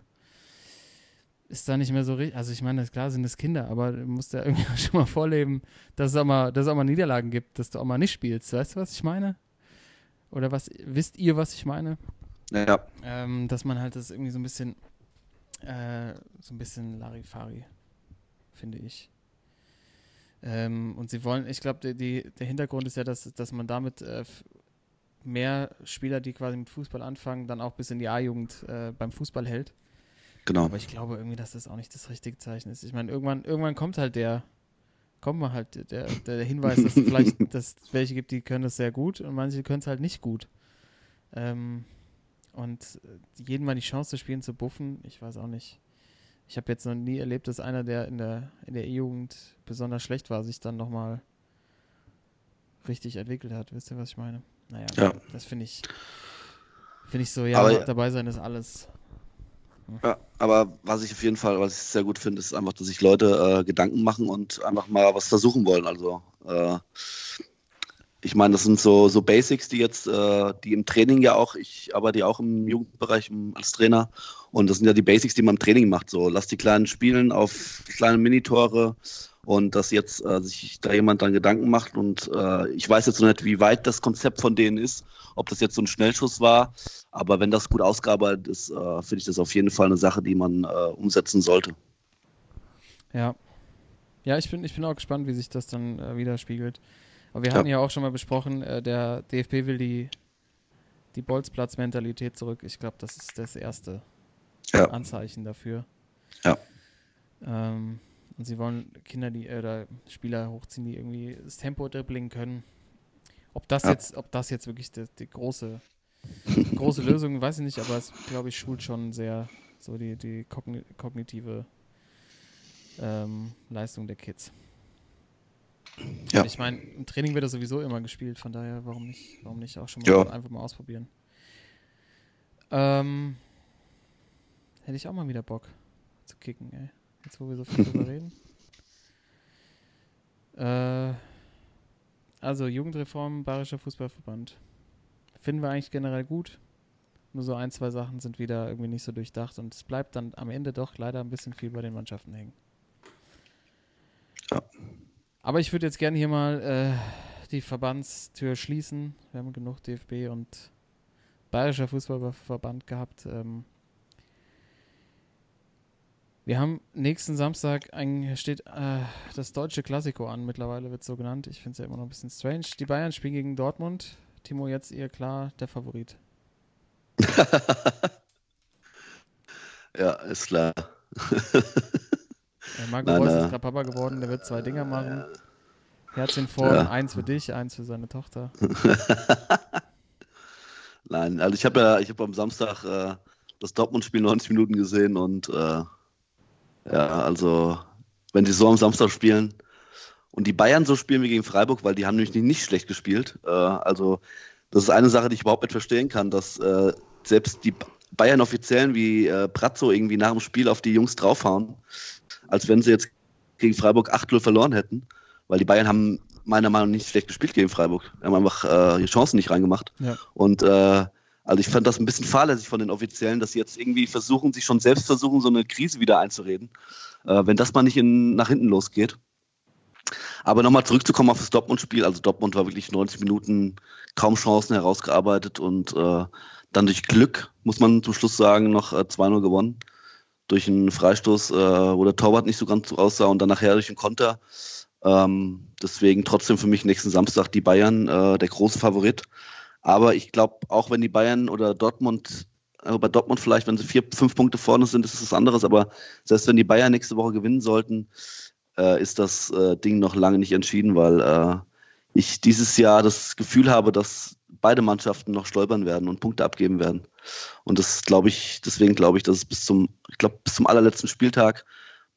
ist da nicht mehr so richtig. Also ich meine, klar sind es Kinder, aber du musst ja irgendwie schon mal vorleben, dass es auch mal, dass es auch mal Niederlagen gibt, dass du auch mal nicht spielst. Weißt du, was ich meine? Oder was wisst ihr, was ich meine? Ja, Ähm, dass man halt das irgendwie so ein bisschen, äh, so ein bisschen Larifari, finde ich. Ähm, und sie wollen, ich glaube, der Hintergrund ist ja, dass, dass man damit äh, mehr Spieler, die quasi mit Fußball anfangen, dann auch bis in die A-Jugend äh, beim Fußball hält. genau. Aber ich glaube irgendwie, dass das auch nicht das richtige Zeichen ist. Ich meine, irgendwann, irgendwann kommt halt der, kommt mal halt der, der Hinweis, dass es vielleicht dass welche gibt, die können das sehr gut und manche können es halt nicht gut. Ähm, und äh, jeden mal die Chance zu spielen, zu buffen, ich weiß auch nicht. Ich habe jetzt noch nie erlebt, dass einer, der in der in der E-Jugend besonders schlecht war, sich dann nochmal richtig entwickelt hat. Wisst ihr, was ich meine? Naja, Ja. das finde ich, finde ich so, ja, Aber- dabei sein ist alles. Ja, aber was ich auf jeden Fall, was ich sehr gut finde, ist einfach, dass sich Leute äh, Gedanken machen und einfach mal was versuchen wollen. Also äh, ich meine, das sind so, so Basics, die jetzt, äh, die im Training ja auch, ich arbeite ja auch im Jugendbereich als Trainer und das sind ja die Basics, die man im Training macht. So, lass die Kleinen spielen auf kleine Minitore und dass jetzt äh, sich da jemand dann Gedanken macht und äh, ich weiß jetzt noch nicht, wie weit das Konzept von denen ist, ob das jetzt so ein Schnellschuss war, aber wenn das gut ausgearbeitet ist, äh, finde ich das auf jeden Fall eine Sache, die man äh, umsetzen sollte. Ja. Ja, ich bin, ich bin auch gespannt, wie sich das dann äh, widerspiegelt. Aber wir hatten ja auch schon mal besprochen, äh, der DFB will die, die Bolzplatz-Mentalität zurück. Ich glaube, das ist das erste Ja. Anzeichen dafür. Ja. Ähm, und sie wollen Kinder, die äh, oder Spieler hochziehen, die irgendwie das Tempo dribbling können. Ob das Ja. jetzt, ob das jetzt wirklich die, die große, große Lösung, weiß ich nicht, aber es glaube ich schult schon sehr so die, die kogni kognitive ähm, Leistung der Kids. Ja. Ich meine, im Training wird er sowieso immer gespielt, von daher, warum nicht, warum nicht auch schon mal Ja. einfach mal ausprobieren. Ähm, hätte ich auch mal wieder Bock zu kicken, ey. Jetzt, wo wir so viel drüber reden. Äh, also, Jugendreform, Bayerischer Fußballverband. Finden wir eigentlich generell gut. Nur so ein, zwei Sachen sind wieder irgendwie nicht so durchdacht und es bleibt dann am Ende doch leider ein bisschen viel bei den Mannschaften hängen. Ja. Aber ich würde jetzt gerne hier mal äh, die Verbandstür schließen. Wir haben genug DFB und Bayerischer Fußballverband gehabt. Ähm, wir haben nächsten Samstag ein, steht äh, das deutsche Klassiko an. Mittlerweile wird es so genannt. Ich finde es ja immer noch ein bisschen strange. Die Bayern spielen gegen Dortmund. Timo, jetzt ihr klar der Favorit. Ja, ist klar. Äh, Marco Nein, Reus äh, ist gerade Papa geworden. Der wird zwei Dinger machen. Herz in Form. Ja. Eins für dich, eins für seine Tochter. Nein, also ich habe ja, ich habe am Samstag äh, das Dortmund-Spiel 90 Minuten gesehen und äh, ja, also wenn sie so am Samstag spielen und die Bayern so spielen wie gegen Freiburg, weil die haben nämlich nicht schlecht gespielt. Äh, also das ist eine Sache, die ich überhaupt nicht verstehen kann, dass äh, selbst die Bayern-Offiziellen wie äh, Pratzo irgendwie nach dem Spiel auf die Jungs draufhauen, als wenn sie jetzt gegen Freiburg 8-0 verloren hätten, weil die Bayern haben meiner Meinung nach nicht schlecht gespielt gegen Freiburg. Die haben einfach äh, ihre Chancen nicht reingemacht. Ja. Und äh, also ich fand das ein bisschen fahrlässig von den Offiziellen, dass sie jetzt irgendwie versuchen, sich schon selbst versuchen, so eine Krise wieder einzureden, äh, wenn das mal nicht in, nach hinten losgeht. Aber nochmal zurückzukommen auf das Dortmund-Spiel. Also Dortmund war wirklich 90 Minuten kaum Chancen herausgearbeitet und äh, dann durch Glück, muss man zum Schluss sagen, noch äh, 2-0 gewonnen. Durch einen Freistoß, äh, wo der Torwart nicht so ganz so aussah und dann nachher durch einen Konter. Ähm, deswegen trotzdem für mich nächsten Samstag die Bayern äh, der große Favorit. Aber ich glaube, auch wenn die Bayern oder Dortmund, äh, bei Dortmund vielleicht, wenn sie vier, fünf Punkte vorne sind, ist es was anderes. Aber selbst wenn die Bayern nächste Woche gewinnen sollten, äh, ist das äh, Ding noch lange nicht entschieden, weil äh, ich dieses Jahr das Gefühl habe, dass beide Mannschaften noch stolpern werden und Punkte abgeben werden. Und das glaube ich, deswegen glaube ich, dass es bis zum, ich glaube, bis zum allerletzten Spieltag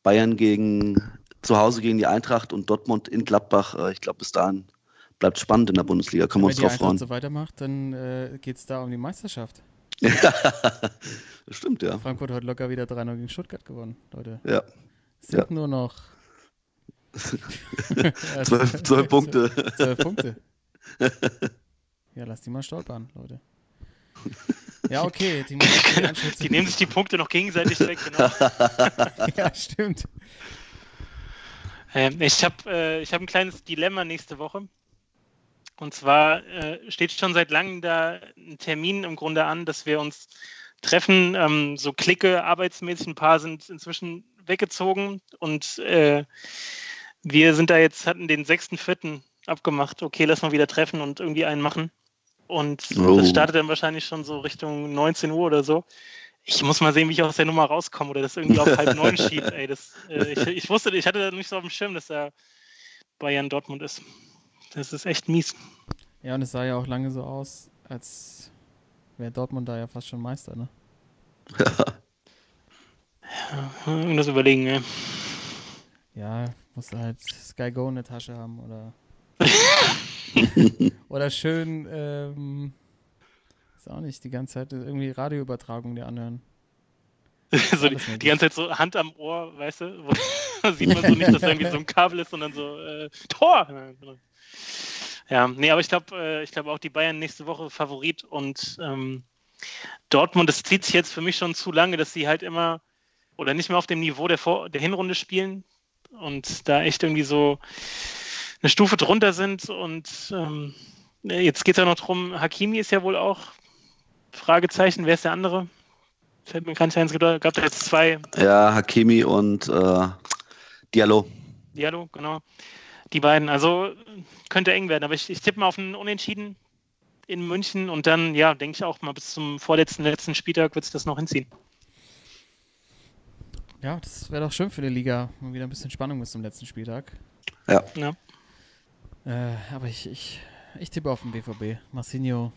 Bayern gegen zu Hause gegen die Eintracht und Dortmund in Gladbach, äh, ich glaube, bis dahin bleibt spannend in der Bundesliga. Können wir Wenn uns die drauf freuen. so weitermacht, dann äh, geht es da um die Meisterschaft. das stimmt, ja. Frankfurt hat locker wieder 3-0 gegen Stuttgart gewonnen, Leute. Ja. Es sind Ja. nur noch zwölf Punkte. Zwölf Punkte. Ja, lass die mal stolpern, Leute. Ja, okay. Die, die, nehmen sich die Punkte noch gegenseitig weg, genau. ja, stimmt. Ähm, ich habe äh, ich hab ein kleines Dilemma nächste Woche. Und zwar äh, steht schon seit langem da ein Termin im Grunde an, dass wir uns treffen. Ähm, so Clique, arbeitsmäßig, ein paar sind inzwischen weggezogen und äh, wir sind da jetzt, hatten den 6.4. abgemacht, okay, lass mal wieder treffen und irgendwie einen machen. Und Oh. das startet dann wahrscheinlich schon so Richtung 19 Uhr oder so. Ich muss mal sehen, wie ich aus der Nummer rauskomme oder das irgendwie auf halb neun schiebt. Ey, das, äh, ich, ich wusste, ich hatte da nicht so auf dem Schirm, dass er Bayern Dortmund ist. Das ist echt mies. Ja, und es sah ja auch lange so aus, als wäre Dortmund da ja fast schon Meister, ne? Irgendwas überlegen, ey. Ja, musst du halt Sky Go in der Tasche haben oder. oder schön, ähm, ist auch nicht die ganze Zeit irgendwie Radioübertragung dir anhören. so die, die, ganze Zeit so Hand am Ohr, weißt du? Wo, sieht man so nicht, dass da irgendwie so ein Kabel ist, sondern so äh, Tor! Ja, nee, aber ich glaube, äh, ich glaube auch die Bayern nächste Woche Favorit und ähm, Dortmund, das zieht sich jetzt für mich schon zu lange, dass sie halt immer oder nicht mehr auf dem Niveau der, Vor der Hinrunde spielen und da echt irgendwie so eine Stufe drunter sind. Und ähm, jetzt geht es ja noch darum, Hakimi ist ja wohl auch Fragezeichen, wer ist der andere? Fällt mir kein eins, gab da jetzt zwei. Ja, Hakimi und äh, Diallo. Diallo, genau. Die beiden, also könnte eng werden, aber ich, ich tippe mal auf einen Unentschieden in München und dann, ja, denke ich auch mal bis zum vorletzten, letzten Spieltag wird es das noch hinziehen. Ja, das wäre doch schön für die Liga. Mal wieder ein bisschen Spannung bis zum letzten Spieltag. Ja. ja. Äh, aber ich, ich, ich tippe auf den BVB. Marcinho,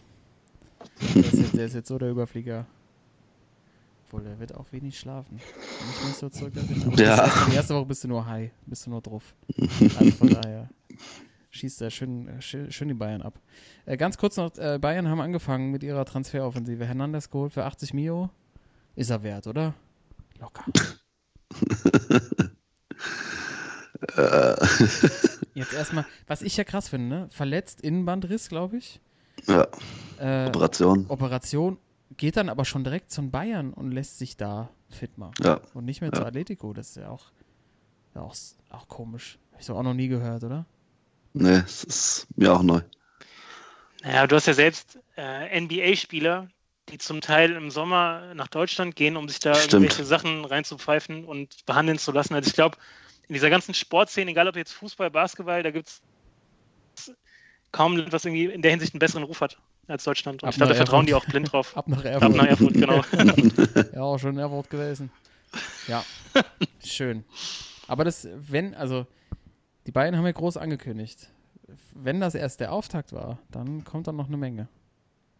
der ist, jetzt, der ist jetzt so der Überflieger. Obwohl, der wird auch wenig schlafen. Wenn ich mich so zurück erinnere. Ja. Die erste Woche bist du nur high, bist du nur drauf. Also von daher schießt er schön, schön, schön die Bayern ab. Äh, ganz kurz noch, äh, Bayern haben angefangen mit ihrer Transferoffensive. Hernandez geholt für 80 Mio. Ist er wert, oder? Locker. Jetzt erstmal, was ich ja krass finde, ne? verletzt Innenbandriss, glaube ich. Ja. Äh, Operation. Operation, geht dann aber schon direkt zum Bayern und lässt sich da fit machen. Ja. Und nicht mehr Ja. zu Atletico. Das ist ja auch, ja auch, auch komisch. Habe ich so auch noch nie gehört, oder? Nee, es ist mir auch neu. Naja, du hast ja selbst äh, NBA-Spieler, die zum Teil im Sommer nach Deutschland gehen, um sich da Stimmt. irgendwelche Sachen reinzupfeifen und behandeln zu lassen. Also ich glaube, in dieser ganzen Sportszene, egal ob jetzt Fußball, Basketball, da gibt es kaum Land, was irgendwie in der Hinsicht einen besseren Ruf hat als Deutschland. Und Ab ich glaube, da vertrauen die auch blind drauf. Ab nach Ab Erfurt. nach Erfurt, genau. Ja, auch schon in Erfurt gewesen. Ja, schön. Aber das, wenn, also, die beiden haben ja groß angekündigt. Wenn das erst der Auftakt war, dann kommt dann noch eine Menge.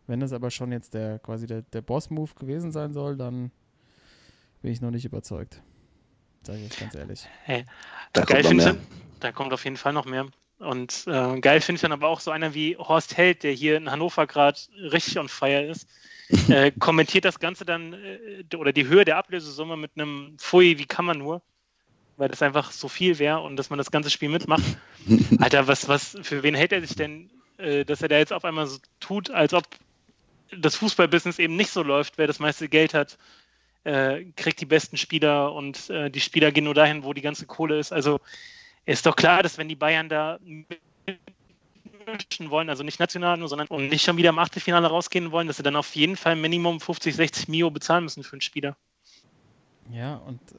Wenn das aber schon jetzt der quasi der, der Boss-Move gewesen sein soll, dann bin ich noch nicht überzeugt. Sage ich ganz ehrlich. Da geil kommt ich, da kommt auf jeden Fall noch mehr. Und äh, geil finde ich dann aber auch so einer wie Horst Held, der hier in Hannover gerade richtig on fire ist. äh, kommentiert das Ganze dann äh, oder die Höhe der Ablösesumme mit einem Pfui, wie kann man nur? Weil das einfach so viel wäre und dass man das ganze Spiel mitmacht. Alter, was, was, für wen hält er sich denn, äh, dass er da jetzt auf einmal so tut, als ob das Fußballbusiness eben nicht so läuft, wer das meiste Geld hat, äh, kriegt die besten Spieler und äh, die Spieler gehen nur dahin, wo die ganze Kohle ist. Also ist doch klar, dass wenn die Bayern da mitmischen wollen, also nicht national nur, sondern und nicht schon wieder im Achtelfinale rausgehen wollen, dass sie dann auf jeden Fall Minimum 50, 60 Mio bezahlen müssen für einen Spieler. Ja, und äh,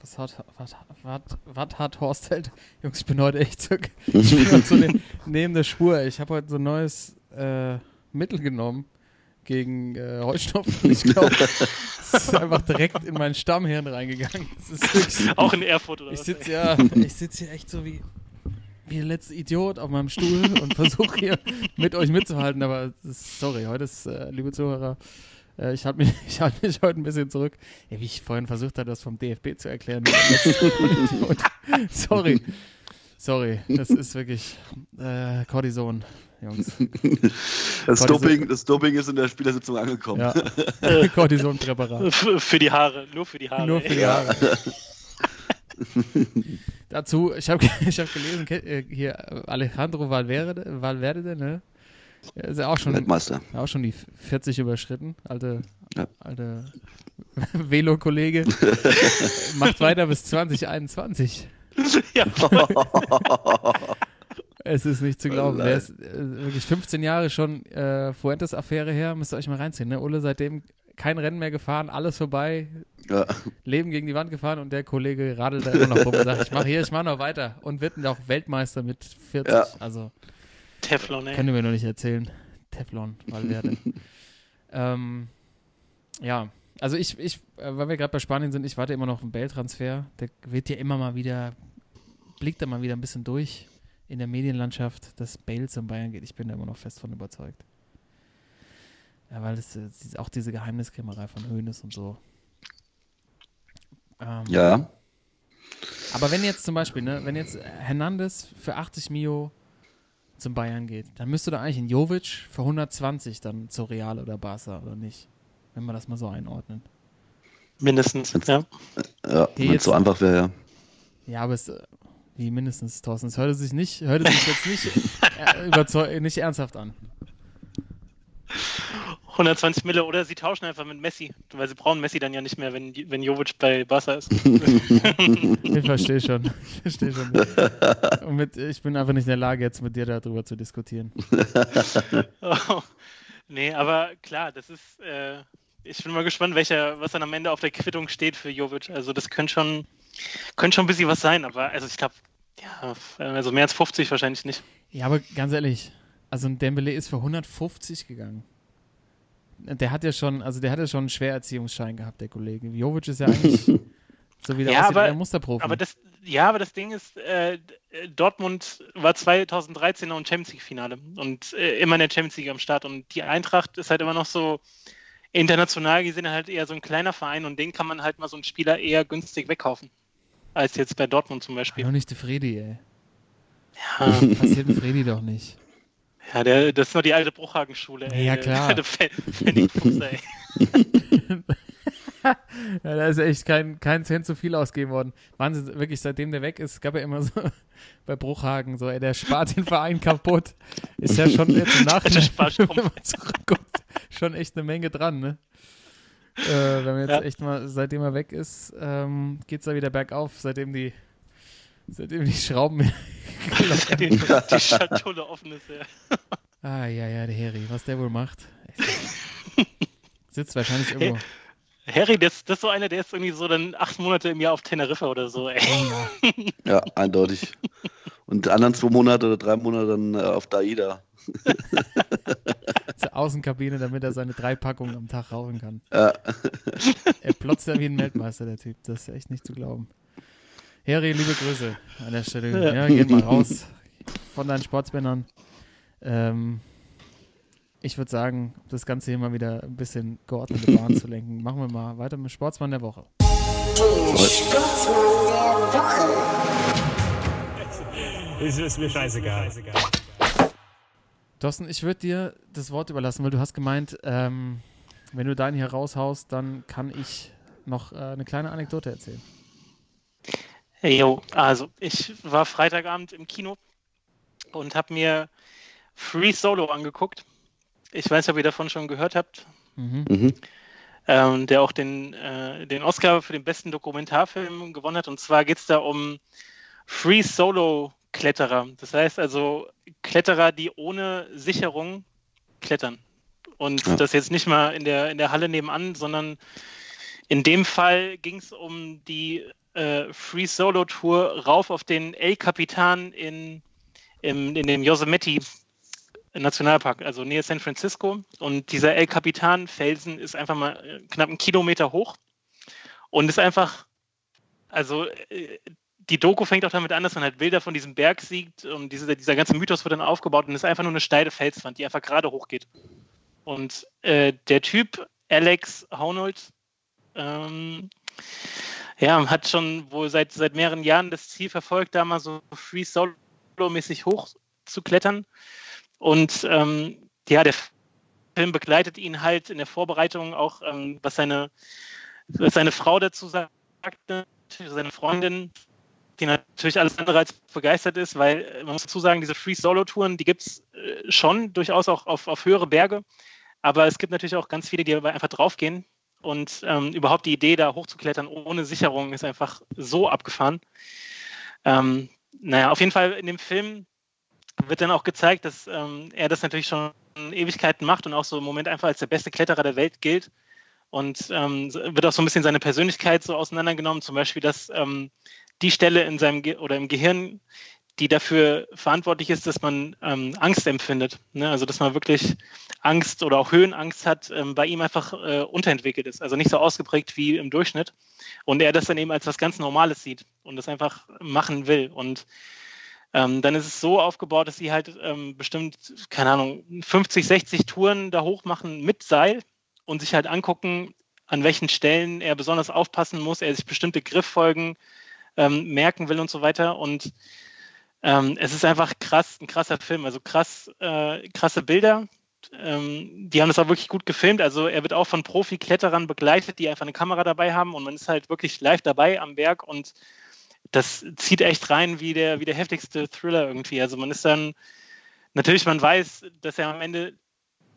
was hat, was, was, was hat Horst Held? Jungs, ich bin heute echt so, ich bin heute so ne, neben der Spur. Ich habe heute so ein neues äh, Mittel genommen gegen äh, Heuschnupfen. Ich glaube, es ist einfach direkt in mein Stammhirn reingegangen. Wirklich, Auch in Erfurt oder ich was? sitze ja, ich sitze hier echt so wie, wie der letzte Idiot auf meinem Stuhl und versuche hier mit euch mitzuhalten. Aber ist, sorry, heute ist, äh, liebe Zuhörer, äh, ich halte mich, ich halt mich heute ein bisschen zurück. Ja, wie ich vorhin versucht habe, das vom DFB zu erklären. sorry. Sorry, das ist wirklich äh, Cortison, Jungs. Das Doping, das Doping ist in der Spielersitzung angekommen. Ja, Cortison-Präparat. Für die Haare, nur für die Haare. Nur für die Haare. Dazu, ich habe ich hab gelesen, äh, hier Alejandro Valverde, Valverde ne? Er ist ja auch schon, Weltmeister. auch schon die 40 überschritten. Alte, Ja. alte Velo-Kollege. Macht weiter bis 2021. ja, Es ist nicht zu glauben. Oh Der ist äh, wirklich 15 Jahre schon äh, Fuentes-Affäre her. Müsst ihr euch mal reinziehen. Ne? Ulle seitdem kein Rennen mehr gefahren, alles vorbei, Ja. Leben gegen die Wand gefahren und der Kollege radelt da immer noch rum und sagt, ich mache hier, ich mache noch weiter und wird auch Weltmeister mit 40. Ja. Also Teflon, ey. können wir noch nicht erzählen. Teflon, Valverde. ähm, ja, also ich, ich äh, weil wir gerade bei Spanien sind, ich warte immer noch auf einen Bell-Transfer. Der wird ja immer mal wieder, blickt da mal wieder ein bisschen durch in der Medienlandschaft, dass Bale zum Bayern geht. Ich bin da immer noch fest von überzeugt. Ja, weil es äh, auch diese Geheimniskrämerei von Hönes und so. Ähm, Ja. Aber wenn jetzt zum Beispiel, ne, wenn jetzt Hernandez für 80 Mio zum Bayern geht, dann müsste da eigentlich ein Jovic für 120 dann zu Real oder Barca oder nicht? Wenn man das mal so einordnet. Mindestens, ja. Ja, Hier wenn es so einfach wäre, ja. Ja, aber es, wie mindestens, Thorsten, es hörte sich nicht, hörte sich jetzt nicht, äh, nicht ernsthaft an. 120 Mille oder sie tauschen einfach mit Messi, weil sie brauchen Messi dann ja nicht mehr, wenn, wenn Jovic bei Barca ist. Ich verstehe schon. Ich verstehe schon. Und mit, ich bin einfach nicht in der Lage, jetzt mit dir darüber zu diskutieren. Oh. Nee, aber klar, das ist, äh, ich bin mal gespannt, welcher, was dann am Ende auf der Quittung steht für Jovic. Also das könnte schon, könnte schon ein bisschen was sein, aber also ich glaube, ja, also mehr als 50 wahrscheinlich nicht. Ja, aber ganz ehrlich, also ein Dembele ist für 150 gegangen. Der hat ja schon, also der hat ja schon einen Schwererziehungsschein gehabt, der Kollege. Jovic ist ja eigentlich, so wie der Ja, aber- Musterprofi. Aber das, ja, aber das Ding ist, äh, Dortmund war 2013 noch im Champions League-Finale und äh, immer in der Champions League am Start. Und die Eintracht ist halt immer noch so international gesehen halt eher so ein kleiner Verein und den kann man halt mal so einen Spieler eher günstig wegkaufen. Als jetzt bei Dortmund zum Beispiel. nicht der Fredi, ey. Ja, Passiert dem Fredi doch nicht. ja der, das ist noch die alte Bruchhagen-Schule. ey. Ja, klar. Der Fe- Pfennigfuchs, ey. Ja, da ist echt kein, kein Cent zu viel ausgegeben worden. Wahnsinn, wirklich, seitdem der weg ist, gab er immer so bei Bruchhagen so, ey, der spart den Verein kaputt. Ist ja schon jetzt im Nachhinein, wenn man zurückguckt, schon echt eine Menge dran, ne? Äh, wenn man jetzt Ja. echt mal, seitdem er weg ist, ähm, geht es da wieder bergauf, seitdem die, seitdem die Schrauben. Die, die Schatulle offen ist, ja. ah, ja, ja, der Heri, was der wohl macht. Sitzt wahrscheinlich irgendwo. Harry, das, das ist so einer, der ist irgendwie so dann acht Monate im Jahr auf Teneriffa oder so, ey. Oh, ja. Eindeutig. Und die anderen zwei Monate oder drei Monate dann äh, auf Daida. zur Außenkabine, damit er seine drei Packungen am Tag rauchen kann. Ja. Er plotzt ja wie ein Weltmeister, der Typ. Das ist echt nicht zu glauben. Harry, liebe Grüße an der Stelle. Ja, geht mal raus von deinen Sportsmännern. Ähm, ich würde sagen, das Ganze hier mal wieder ein bisschen geordnete Bahn zu lenken. Machen wir mal weiter mit Sportsmann der Woche. Sportsmann der Woche. Ist, ist mir scheißegal. Thorsten, ich würde dir das Wort überlassen, weil du hast gemeint, ähm, wenn du deinen hier raushaust, dann kann ich noch äh, eine kleine Anekdote erzählen. Hey, yo, also ich war Freitagabend im Kino und habe mir Free Solo angeguckt. Ich weiß nicht, ob ihr davon schon gehört habt, Mhm. Mhm. ähm, der auch den, äh, den Oscar für den besten Dokumentarfilm gewonnen hat. Und zwar geht es da um Free Solo Kletterer. Das heißt also Kletterer, die ohne Sicherung klettern. Und Ja. das jetzt nicht mal in der, in der Halle nebenan, sondern in dem Fall ging es um die äh, Free Solo Tour rauf auf den El Capitan in, im, in dem Yosemite Nationalpark, also nähe San Francisco. Und dieser El Capitan Felsen ist einfach mal äh, knapp einen Kilometer hoch und ist einfach, also äh, die Doku fängt auch damit an, dass man halt Bilder von diesem Berg sieht und diese, dieser ganze Mythos wird dann aufgebaut und ist einfach nur eine steile Felswand, die einfach gerade hochgeht. Und äh, der Typ, Alex Haunold, ähm, ja, hat schon wohl seit, seit mehreren Jahren das Ziel verfolgt, da mal so Free Solo-mäßig hoch zu klettern. Und ähm, ja, der Film begleitet ihn halt in der Vorbereitung auch, ähm, was, seine, was seine Frau dazu sagt, seine Freundin, die natürlich alles andere als begeistert ist, weil äh, man muss dazu sagen, diese Free Solo-Touren, die gibt es äh, schon durchaus auch auf, auf höhere Berge. Aber es gibt natürlich auch ganz viele, die einfach draufgehen. Und ähm, überhaupt die Idee, da hochzuklettern ohne Sicherung, ist einfach so abgefahren. Ähm, naja, auf jeden Fall in dem Film wird dann auch gezeigt, dass ähm, er das natürlich schon Ewigkeiten macht und auch so im Moment einfach als der beste Kletterer der Welt gilt. Und ähm, wird auch so ein bisschen seine Persönlichkeit so auseinandergenommen. Zum Beispiel, dass ähm, die Stelle in seinem Ge oder im Gehirn, die dafür verantwortlich ist, dass man ähm, Angst empfindet. Ne? Also dass man wirklich Angst oder auch Höhenangst hat, ähm, bei ihm einfach äh, unterentwickelt ist. Also nicht so ausgeprägt wie im Durchschnitt. Und er das dann eben als was ganz Normales sieht und das einfach machen will. Und ähm, dann ist es so aufgebaut, dass sie halt ähm, bestimmt, keine Ahnung, 50, 60 Touren da hoch machen mit Seil und sich halt angucken, an welchen Stellen er besonders aufpassen muss, er sich bestimmte Grifffolgen ähm, merken will und so weiter. Und ähm, es ist einfach krass, ein krasser Film, also krass, äh, krasse Bilder. Ähm, die haben das auch wirklich gut gefilmt. Also er wird auch von Profi-Kletterern begleitet, die einfach eine Kamera dabei haben und man ist halt wirklich live dabei am Berg und das zieht echt rein wie der, wie der heftigste Thriller irgendwie. Also man ist dann, natürlich, man weiß, dass er am Ende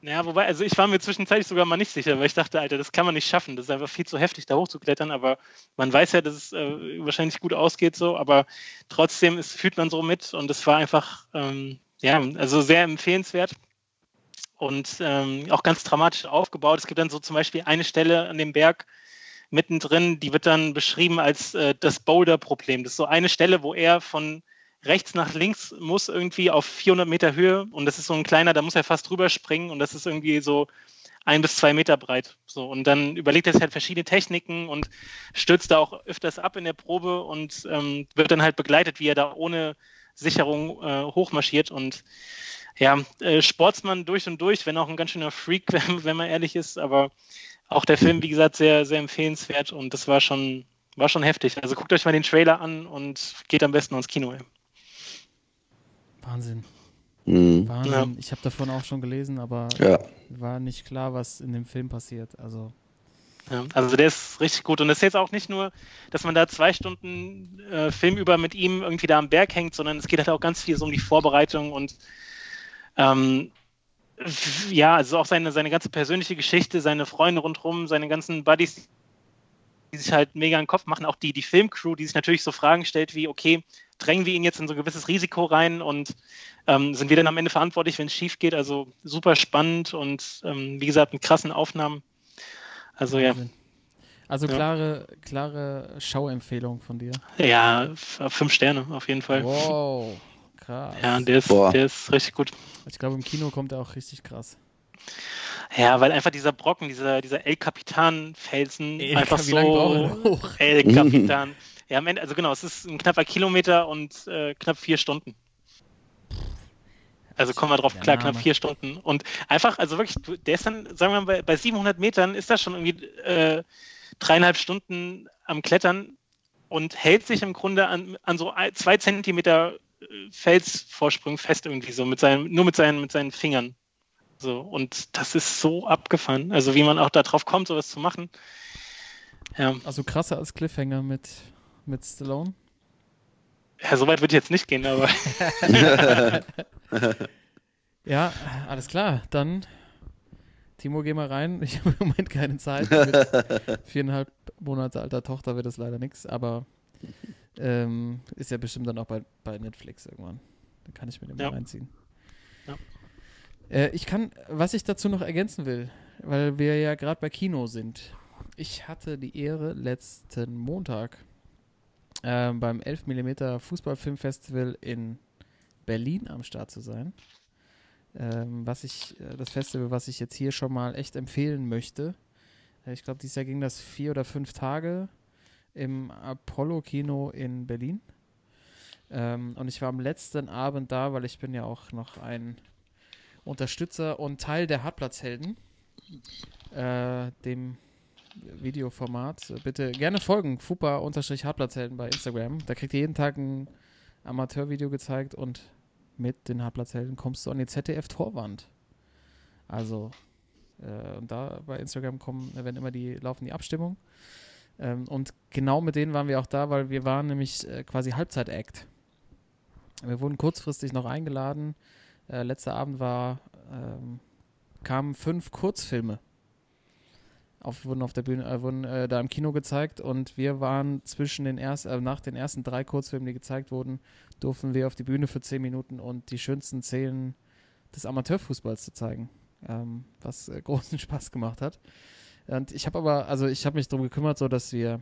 naja, wobei, also ich war mir zwischenzeitlich sogar mal nicht sicher, weil ich dachte, Alter, das kann man nicht schaffen. Das ist einfach viel zu heftig, da hochzuklettern. Aber man weiß ja, dass es äh, wahrscheinlich gut ausgeht so. Aber trotzdem ist, fühlt man so mit und es war einfach, ähm, ja, also sehr empfehlenswert und ähm, auch ganz dramatisch aufgebaut. Es gibt dann so zum Beispiel eine Stelle an dem Berg mittendrin, die wird dann beschrieben als äh, das Boulder-Problem. Das ist so eine Stelle, wo er von rechts nach links muss irgendwie auf 400 Meter Höhe und das ist so ein kleiner, da muss er fast drüber springen und das ist irgendwie so ein bis zwei Meter breit. So und dann überlegt er sich halt verschiedene Techniken und stürzt da auch öfters ab in der Probe und ähm, wird dann halt begleitet, wie er da ohne Sicherung äh, hochmarschiert und ja, äh, Sportsmann durch und durch, wenn auch ein ganz schöner Freak, wenn, wenn man ehrlich ist, aber auch der Film, wie gesagt, sehr, sehr empfehlenswert und das war schon, war schon heftig. Also guckt euch mal den Trailer an und geht am besten ins Kino. Wahnsinn. Mhm. Wahnsinn. Ja. Ich habe davon auch schon gelesen, aber Ja. war nicht klar, was in dem Film passiert. Also, Ja, also der ist richtig gut. Und es ist jetzt auch nicht nur, dass man da zwei Stunden äh, Film über mit ihm irgendwie da am Berg hängt, sondern es geht halt auch ganz viel so um die Vorbereitung und ähm, ja, also auch seine, seine ganze persönliche Geschichte, seine Freunde rundherum, seine ganzen Buddies, die sich halt mega in den Kopf machen, auch die, die Filmcrew, die sich natürlich so Fragen stellt wie, okay, drängen wir ihn jetzt in so ein gewisses Risiko rein und ähm, sind wir dann am Ende verantwortlich, wenn es schief geht? Also super spannend und ähm, wie gesagt, mit krassen Aufnahmen. Also ja. Also Ja. klare, klare Schauempfehlung von dir. ja, fünf Sterne auf jeden Fall. Wow, krass. Ja, der ist, Boah. der ist richtig gut. Ich glaube, im Kino kommt er auch richtig krass. Ja, weil einfach dieser Brocken, dieser, dieser El Capitan-Felsen einfach so. hoch? El Capitan. Ja, am Ende, also genau, es ist ein knapper Kilometer und äh, knapp vier Stunden. Also kommen wir drauf klar, knapp vier Stunden. Und einfach, also wirklich, der ist dann, sagen wir mal, bei, bei 700 Metern ist das schon irgendwie äh, dreieinhalb Stunden am Klettern und hält sich im Grunde an, an so zwei Zentimeter Felsvorsprung fest irgendwie so, mit seinen, nur mit seinen, mit seinen Fingern. So, und das ist so abgefahren. Also wie man auch darauf kommt, sowas zu machen. Ja, Also krasser als Cliffhanger mit, mit Stallone. ja so weit würde ich jetzt nicht gehen, aber Ja, alles klar. Dann, Timo, geh mal rein. Ich habe im Moment keine Zeit. Mit viereinhalb Monate alter Tochter wird das leider nichts, aber ähm, ist ja bestimmt dann auch bei, bei Netflix irgendwann. Dann kann ich mir den Ja. mal reinziehen. Ja. Äh, ich kann, was ich dazu noch ergänzen will, weil wir ja gerade bei Kino sind. Ich hatte die Ehre, letzten Montag ähm, beim 11 mm Fußballfilmfestival in Berlin am Start zu sein. Ähm, was ich, äh, das Festival, was ich jetzt hier schon mal echt empfehlen möchte. Äh, ich glaube, dieses Jahr ging das vier oder fünf Tage im Apollo-Kino in Berlin. Ähm, und ich war am letzten Abend da, weil ich bin ja auch noch ein Unterstützer und Teil der Hartplatzhelden, äh, dem Videoformat. Bitte gerne folgen, fupa-hartplatzhelden bei Instagram. Da kriegt ihr jeden Tag ein Amateurvideo gezeigt und mit den Hartplatzhelden kommst du an die ZDF-Torwand. Also, äh, und da bei Instagram kommen, werden immer die, laufen die Abstimmungen. Ähm, und genau mit denen waren wir auch da, weil wir waren nämlich äh, quasi Halbzeit-Act. Wir wurden kurzfristig noch eingeladen. Äh, letzter Abend war, ähm, kamen fünf Kurzfilme. Auf, wurden auf der Bühne, äh, wurden äh, da im Kino gezeigt und wir waren zwischen den ersten, äh, nach den ersten drei Kurzfilmen, die gezeigt wurden, durften wir auf die Bühne für zehn Minuten und die schönsten Szenen des Amateurfußballs zu zeigen, ähm, was äh, großen Spaß gemacht hat. Und ich habe aber, also ich habe mich darum gekümmert, so dass wir,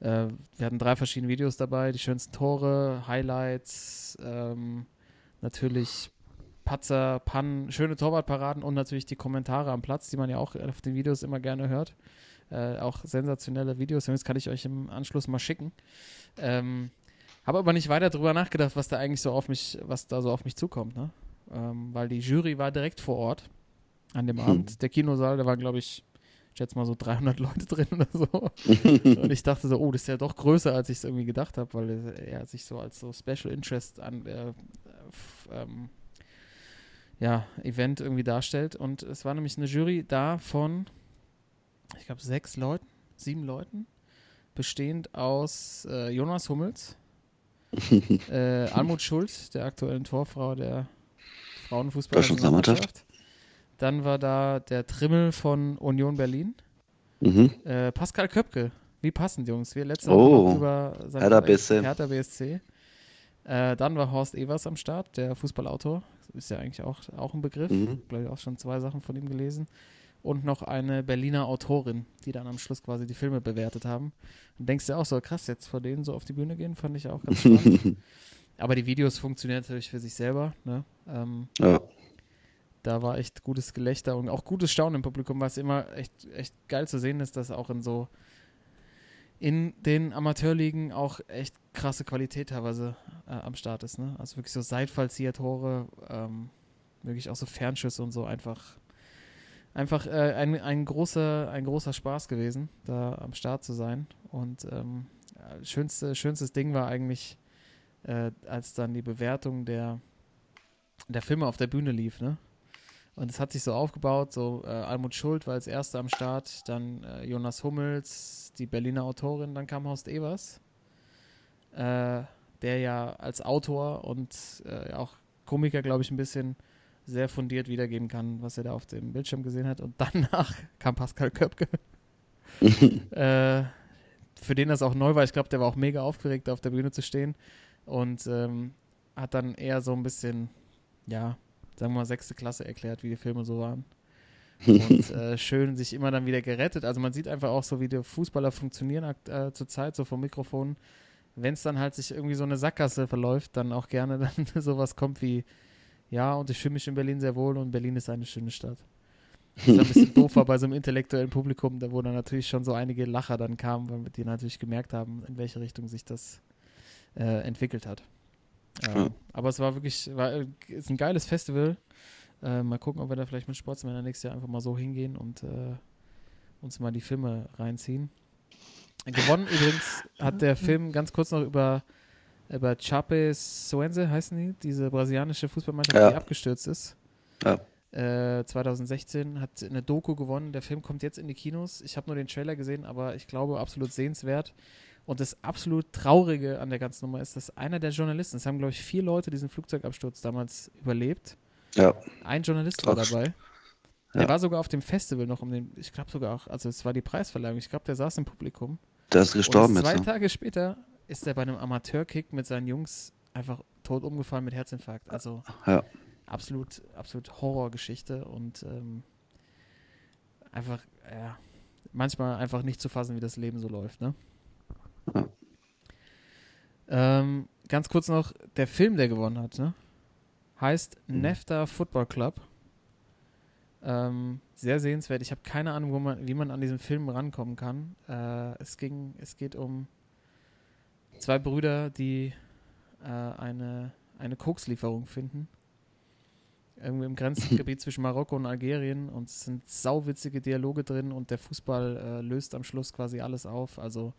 äh, wir hatten drei verschiedene Videos dabei, die schönsten Tore, Highlights, ähm, natürlich Patzer, Pannen, schöne Torwartparaden und natürlich die Kommentare am Platz, die man ja auch auf den Videos immer gerne hört. Äh, auch sensationelle Videos, das kann ich euch im Anschluss mal schicken. Ähm, Habe aber nicht weiter drüber nachgedacht, was da eigentlich so auf mich, was da so auf mich zukommt, ne? Ähm, weil die Jury war direkt vor Ort an dem Hm. Abend. Der Kinosaal, da waren, glaube ich, ich schätze mal so 300 Leute drin oder so. Und ich dachte so, oh, das ist ja doch größer, als ich es irgendwie gedacht habe, weil er sich so als so Special Interest an äh, f- ähm, ja, Event irgendwie darstellt. Und es war nämlich eine Jury da von, ich glaube, sechs Leuten, sieben Leuten, bestehend aus äh, Jonas Hummels, äh, Almut Schuld, der aktuellen Torfrau der Frauenfußballnationalmannschaft. Dann war da der Trimmel von Union Berlin. Mhm. Äh, Pascal Köpke. Wie passend, Jungs. Wir letzte Oh. Woche über Hertha BSC. Hertha BSC. Äh, dann war Horst Evers am Start, der Fußballautor. Ist ja eigentlich auch, auch ein Begriff. Mhm. Glaube ich auch schon zwei Sachen von ihm gelesen. Und noch eine Berliner Autorin, die dann am Schluss quasi die Filme bewertet haben. Und denkst du auch so, krass, jetzt vor denen so auf die Bühne gehen, fand ich auch ganz spannend. Aber die Videos funktionieren natürlich für sich selber. Ne? Ähm, ja. Da war echt gutes Gelächter und auch gutes Staunen im Publikum, was immer echt, echt geil zu sehen ist, dass auch in so in den Amateurligen auch echt krasse Qualität teilweise äh, am Start ist. Ne? Also wirklich so Seitfallzieher-Tore, ähm, wirklich auch so Fernschüsse und so einfach einfach äh, ein, ein, großer, ein großer Spaß gewesen, da am Start zu sein. Und ähm, schönste, schönstes Ding war eigentlich, äh, als dann die Bewertung der, der Filme auf der Bühne lief, ne? Und es hat sich so aufgebaut, so äh, Almut Schuld war als erster am Start, dann äh, Jonas Hummels, die Berliner Autorin, dann kam Horst Evers, äh, der ja als Autor und äh, auch Komiker, glaube ich, ein bisschen sehr fundiert wiedergeben kann, was er da auf dem Bildschirm gesehen hat. Und danach kam Pascal Köpke, äh, für den das auch neu war. Ich glaube, der war auch mega aufgeregt, auf der Bühne zu stehen und ähm, hat dann eher so ein bisschen, ja, sagen wir mal, sechste Klasse erklärt, wie die Filme so waren. Und äh, schön sich immer dann wieder gerettet. Also man sieht einfach auch so, wie die Fußballer funktionieren äh, zur Zeit, so vom Mikrofon. Wenn es dann halt sich irgendwie so eine Sackgasse verläuft, dann auch gerne dann sowas kommt wie, ja, und ich fühle mich in Berlin sehr wohl und Berlin ist eine schöne Stadt. Das ist ein bisschen doof war bei so einem intellektuellen Publikum, da wo dann natürlich schon so einige Lacher dann kamen, weil die natürlich gemerkt haben, in welche Richtung sich das äh, entwickelt hat. Ja. Aber es war wirklich, war, äh, ist ein geiles Festival. Äh, mal gucken, ob wir da vielleicht mit Sportsmänner nächstes Jahr einfach mal so hingehen und äh, uns mal die Filme reinziehen. Gewonnen übrigens hat der Film ganz kurz noch über, über Chape Soense, heißen die, diese brasilianische Fußballmannschaft, Ja. die abgestürzt ist. Ja. Äh, 2016 hat eine Doku gewonnen. Der Film kommt jetzt in die Kinos. Ich habe nur den Trailer gesehen, aber ich glaube absolut sehenswert. Und das absolut Traurige an der ganzen Nummer ist, dass einer der Journalisten, es haben glaube ich vier Leute diesen Flugzeugabsturz damals überlebt. Ja. Ein Journalist war Krass. dabei. Der Ja. war sogar auf dem Festival noch um den, ich glaube sogar auch, also es war die Preisverleihung, ich glaube, der saß im Publikum. Der ist gestorben und zwei jetzt. Ne? Tage später ist er bei einem Amateurkick mit seinen Jungs einfach tot umgefallen mit Herzinfarkt. Also Ja. absolut, absolut Horrorgeschichte und ähm, einfach, ja, manchmal einfach nicht zu fassen, wie das Leben so läuft, ne? Ja. Ähm, ganz kurz noch, der Film, der gewonnen hat, ne? Heißt Mhm. Nefta Football Club. Ähm, sehr sehenswert. Ich habe keine Ahnung, wo man, wie man an diesen Film rankommen kann. Äh, es ging, es geht um zwei Brüder, die äh, eine, eine Kokslieferung finden. Irgendwie im Grenzgebiet zwischen Marokko und Algerien und es sind sauwitzige Dialoge drin und der Fußball äh, löst am Schluss quasi alles auf. Also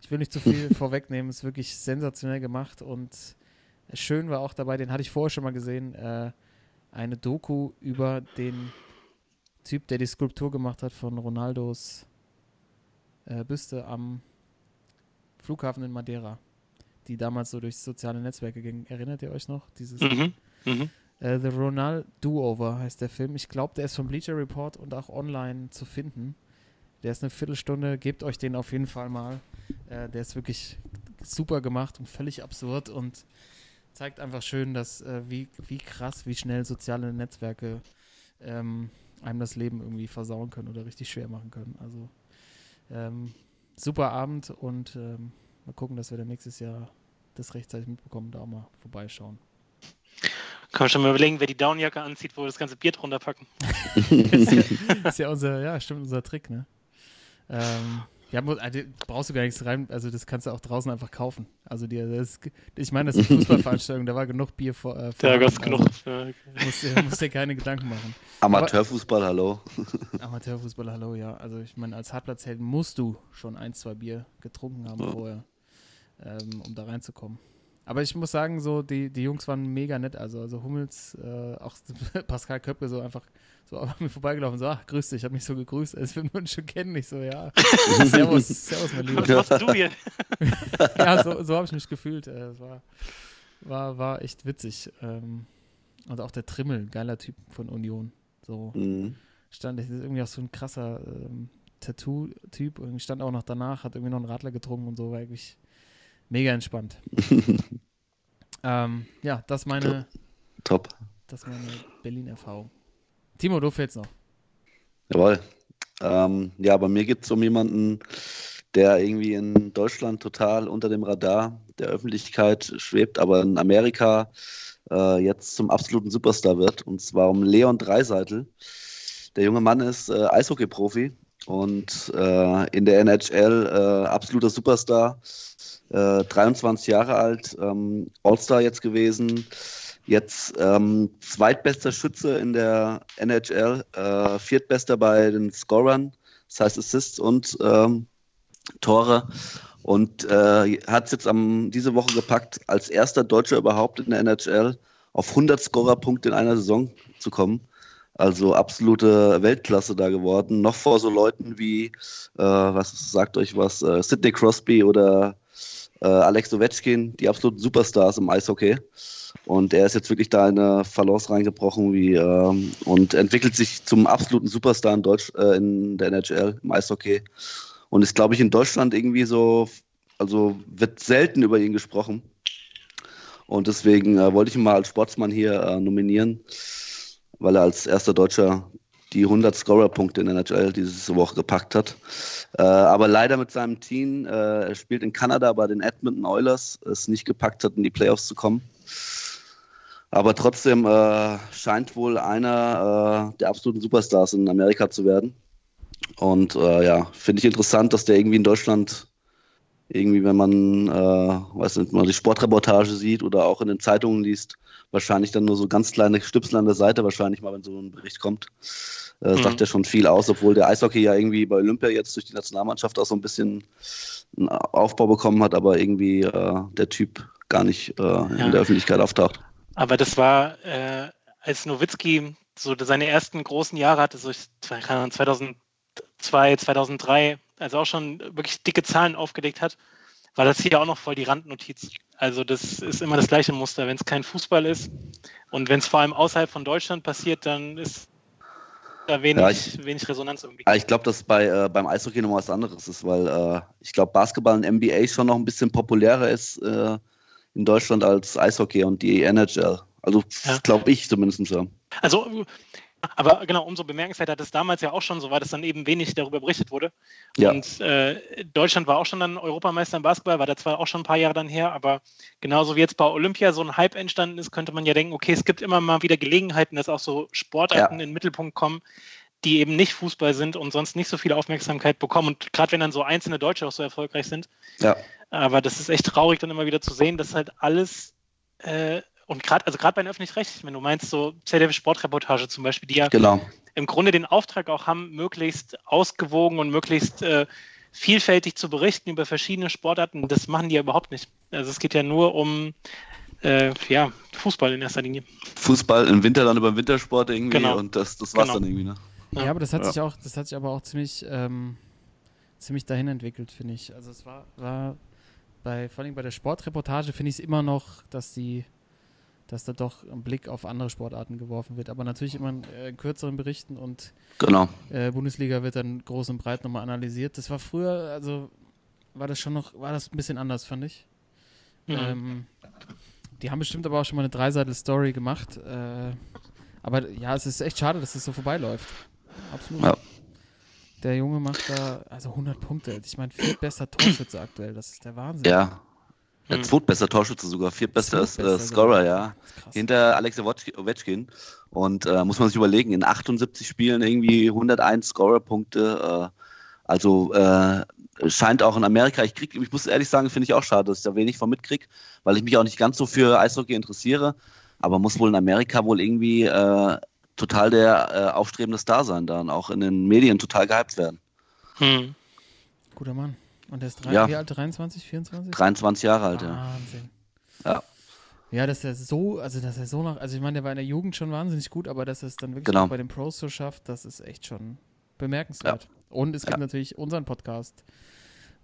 ich will nicht zu viel vorwegnehmen, es ist wirklich sensationell gemacht und schön war auch dabei, den hatte ich vorher schon mal gesehen, äh, eine Doku über den Typ, der die Skulptur gemacht hat von Ronaldos äh, Büste am Flughafen in Madeira, die damals so durch soziale Netzwerke ging. Erinnert ihr euch noch? Dieses Mhm. Mhm. äh, The Ronald Do-Over heißt der Film. Ich glaube, der ist vom Bleacher Report und auch online zu finden. Der ist eine Viertelstunde. Gebt euch den auf jeden Fall mal. Äh, der ist wirklich super gemacht und völlig absurd und zeigt einfach schön, dass äh, wie, wie krass, wie schnell soziale Netzwerke ähm, einem das Leben irgendwie versauen können oder richtig schwer machen können. Also ähm, super Abend und ähm, mal gucken, dass wir dann nächstes Jahr das rechtzeitig mitbekommen, da auch mal vorbeischauen. Kann man schon mal überlegen, wer die Downjacke anzieht, wo wir das ganze Bier drunter packen. ist, ja, ist ja unser, ja, stimmt, unser Trick, ne? Ähm, Ja, mu- also, brauchst du gar nichts rein, also das kannst du auch draußen einfach kaufen. Also dir, das, ich meine, das ist eine Fußballveranstaltung, da war genug Bier vor. Äh, Da vorhanden, gab's genug. also. Musst, dir- musst dir keine Gedanken machen. Amateurfußball, hallo. Amateurfußball, hallo, ja. Also ich meine, als Hartplatzheld musst du schon ein, zwei Bier getrunken haben Ja. vorher, ähm, um da reinzukommen. Aber ich muss sagen, so die, die Jungs waren mega nett. Also, also Hummels, äh, auch Pascal Köpke so einfach so an mir vorbeigelaufen, so, ach, grüß dich, ich habe mich so gegrüßt, als wir uns schon kennen. Ich so, ja, servus, servus, mein Lieber. Was machst du hier? ja, so, so habe ich mich gefühlt. Äh, Es war, war, war echt witzig. Ähm, und auch der Trimmel, geiler Typ von Union. So Mhm. stand, das ist irgendwie auch so ein krasser ähm, Tattoo-Typ. Und stand auch noch danach, hat irgendwie noch einen Radler getrunken und so, war wirklich mega entspannt. ähm, ja, das ist meine, Top. das ist meine Berlin-Erfahrung. Timo, du fehlst noch. Jawohl. Ähm, ja, bei mir geht es um jemanden, der irgendwie in Deutschland total unter dem Radar der Öffentlichkeit schwebt, aber in Amerika äh, jetzt zum absoluten Superstar wird. Und zwar um Leon Dreiseitel. Der junge Mann ist äh, Eishockey-Profi und äh, in der NHL äh, absoluter Superstar. Äh, 23 Jahre alt, ähm, All-Star jetzt gewesen. Jetzt ähm, zweitbester Schütze in der NHL, äh, viertbester bei den Scorern, das heißt Assists und ähm, Tore. Und äh, hat es jetzt am, diese Woche gepackt, als erster Deutscher überhaupt in der NHL auf 100 Scorerpunkte in einer Saison zu kommen. Also absolute Weltklasse da geworden. Noch vor so Leuten wie, äh, was sagt euch was, äh, Sidney Crosby oder äh, Alex Ovechkin, die absoluten Superstars im Eishockey. Und er ist jetzt wirklich da in eine Balance reingebrochen wie, ähm, und entwickelt sich zum absoluten Superstar in, Deutsch, äh, in der NHL im Eishockey. Und ist, glaube ich, in Deutschland irgendwie so, also wird selten über ihn gesprochen. Und deswegen äh, wollte ich ihn mal als Sportsmann hier äh, nominieren, weil er als erster Deutscher die 100 Scorer-Punkte in der NHL diese Woche gepackt hat. Äh, aber leider mit seinem Team, äh, er spielt in Kanada bei den Edmonton Oilers, es nicht gepackt hat, in die Playoffs zu kommen. Aber trotzdem äh, scheint wohl einer äh, der absoluten Superstars in Amerika zu werden. Und äh, ja, finde ich interessant, dass der irgendwie in Deutschland irgendwie, wenn man, äh, weiß nicht, mal die Sportreportage sieht oder auch in den Zeitungen liest, wahrscheinlich dann nur so ganz kleine Stüpsel an der Seite, wahrscheinlich mal, wenn so ein Bericht kommt. Äh, Mhm. Sagt ja schon viel aus, obwohl der Eishockey ja irgendwie bei Olympia jetzt durch die Nationalmannschaft auch so ein bisschen einen Aufbau bekommen hat, aber irgendwie äh, der Typ gar nicht äh, in Ja. der Öffentlichkeit auftaucht. Aber das war, äh, als Nowitzki so seine ersten großen Jahre hatte, so ich- keine Ahnung, 2002, 2003, also auch schon wirklich dicke Zahlen aufgelegt hat, war das hier auch noch voll die Randnotiz. Also das ist immer das gleiche Muster. Wenn es kein Fußball ist und wenn es vor allem außerhalb von Deutschland passiert, dann ist da wenig, Ja, ich- wenig Resonanz irgendwie. Aber ich glaube, dass bei, äh, beim Eishockey noch was anderes ist, weil äh, ich glaube, Basketball und NBA schon noch ein bisschen populärer ist äh, in Deutschland als Eishockey und die NHL. Also Ja. glaube ich zumindest so. Also, aber genau, umso bemerkenswerter, dass es damals ja auch schon so war, dass dann eben wenig darüber berichtet wurde. Ja. Und äh, Deutschland war auch schon dann Europameister im Basketball, war da zwar auch schon ein paar Jahre dann her, aber genauso wie jetzt bei Olympia so ein Hype entstanden ist, könnte man ja denken, okay, es gibt immer mal wieder Gelegenheiten, dass auch so Sportarten Ja. in den Mittelpunkt kommen, die eben nicht Fußball sind und sonst nicht so viel Aufmerksamkeit bekommen. Und gerade wenn dann so einzelne Deutsche auch so erfolgreich sind. Ja. Aber das ist echt traurig, dann immer wieder zu sehen, dass halt alles äh, und gerade, also gerade bei den öffentlich-rechtlichen, wenn du meinst, so ZDF Sportreportage zum Beispiel, die ja Genau. im Grunde den Auftrag auch haben, möglichst ausgewogen und möglichst äh, vielfältig zu berichten über verschiedene Sportarten, das machen die ja überhaupt nicht. Also es geht ja nur um äh, ja, Fußball in erster Linie. Fußball im Winter dann über den Wintersport irgendwie Genau. und das, das war's Genau. dann irgendwie. Ne? Ja, Ja. aber das hat Ja. sich auch, das hat sich aber auch ziemlich, ähm, ziemlich dahin entwickelt, finde ich. Also es war, war bei, vor allem bei der Sportreportage finde ich es immer noch, dass die, dass da doch ein Blick auf andere Sportarten geworfen wird. Aber natürlich immer in, äh, in kürzeren Berichten und Genau. äh, Bundesliga wird dann groß und breit nochmal analysiert. Das war früher, also war das schon noch, war das ein bisschen anders, fand ich. Mhm. Ähm, die haben bestimmt aber auch schon mal eine Dreiseitel-Story gemacht. Äh, aber ja, es ist echt schade, dass es so vorbeiläuft. Absolut. Ja. Der Junge macht da also 100 Punkte. Ich meine, viertbester Torschütze aktuell. Das ist der Wahnsinn. Ja. Der Hm. zweitbester Torschütze sogar, viertbester äh, Scorer, sogar. ja. Hinter Alex Ovechkin- Ovechkin. Und äh, muss man sich überlegen, in 78 Spielen irgendwie 101 Scorer-Punkte. Äh, Also äh, scheint auch in Amerika, ich krieg, ich muss ehrlich sagen, finde ich auch schade, dass ich da wenig von mitkriege, weil ich mich auch nicht ganz so für Eishockey interessiere. Aber muss wohl in Amerika wohl irgendwie äh, total der äh, aufstrebende Star sein da und auch in den Medien total gehypt werden. Hm. Guter Mann. Und der ist drei, Ja. wie alt? 23, 24? 23 Jahre alt, ja. Wahnsinn. Ja. Ja, dass er so, also dass er so noch, also ich meine, der war in der Jugend schon wahnsinnig gut, aber dass er es dann wirklich Genau. auch bei den Pros so schafft, das ist echt schon bemerkenswert. Und es gibt Ja. natürlich unseren Podcast,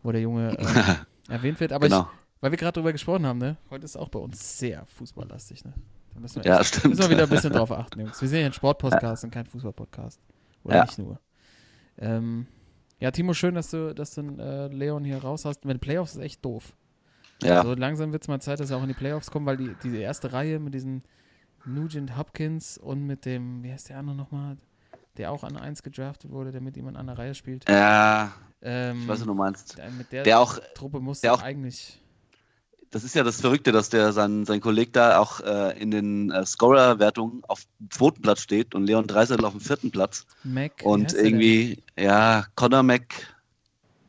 wo der Junge äh, erwähnt wird. Aber genau. ich, weil wir gerade drüber gesprochen haben, ne? Heute ist auch bei uns sehr fußballlastig, ne? Da müssen wir, Ja, echt, stimmt. müssen wir wieder ein bisschen drauf achten, Jungs. Wir sind ja ein Sportpodcast und kein Fußballpodcast. Oder Ja. nicht nur. Ähm, ja, Timo, schön, dass du, dass du äh, Leon hier raus hast. Mit den Playoffs ist echt doof. Ja. So langsam wird es mal Zeit, dass er auch in die Playoffs kommt, weil die, diese erste Reihe mit diesen Nugent Hopkins und mit dem, wie heißt der andere nochmal, der auch an 1 gedraftet wurde, der mit ihm in einer Reihe spielt. Ja, Ähm, ich weiß, was du meinst. der- mit der, Der auch, Truppe muss der auch- eigentlich. Das ist ja das Verrückte, dass der sein, sein Kollege da auch äh, in den äh, Scorer-Wertungen auf dem zweiten Platz steht und Leon Dreiseitel auf dem vierten Platz. Mac. Und irgendwie, ja, Connor Mac,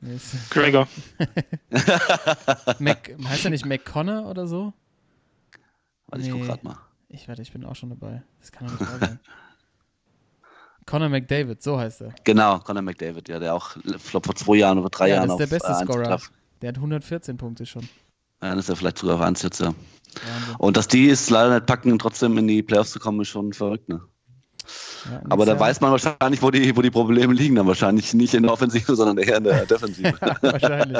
Nee, Gregor. Mac heißt er nicht McConnor oder so? warte, ich guck Nee. grad mal. Ich warte, ich bin auch schon dabei. Das kann doch nicht wahr sein. Connor McDavid, so heißt er. Genau, Connor McDavid, ja, der auch glaub, vor zwei Jahren oder drei Ja, Jahren das ist der auf beste äh, Scorer. Der hat 114 Punkte schon. Ja, dann ist er vielleicht sogar auf eins jetzt, ja. Wahnsinn. Und dass die es leider nicht packen, trotzdem in die Playoffs zu kommen, ist schon verrückt, ne? Ja, Aber da ja- weiß man wahrscheinlich, wo die, wo die Probleme liegen. Dann wahrscheinlich nicht in der Offensive, sondern eher in der Defensive. Wahrscheinlich.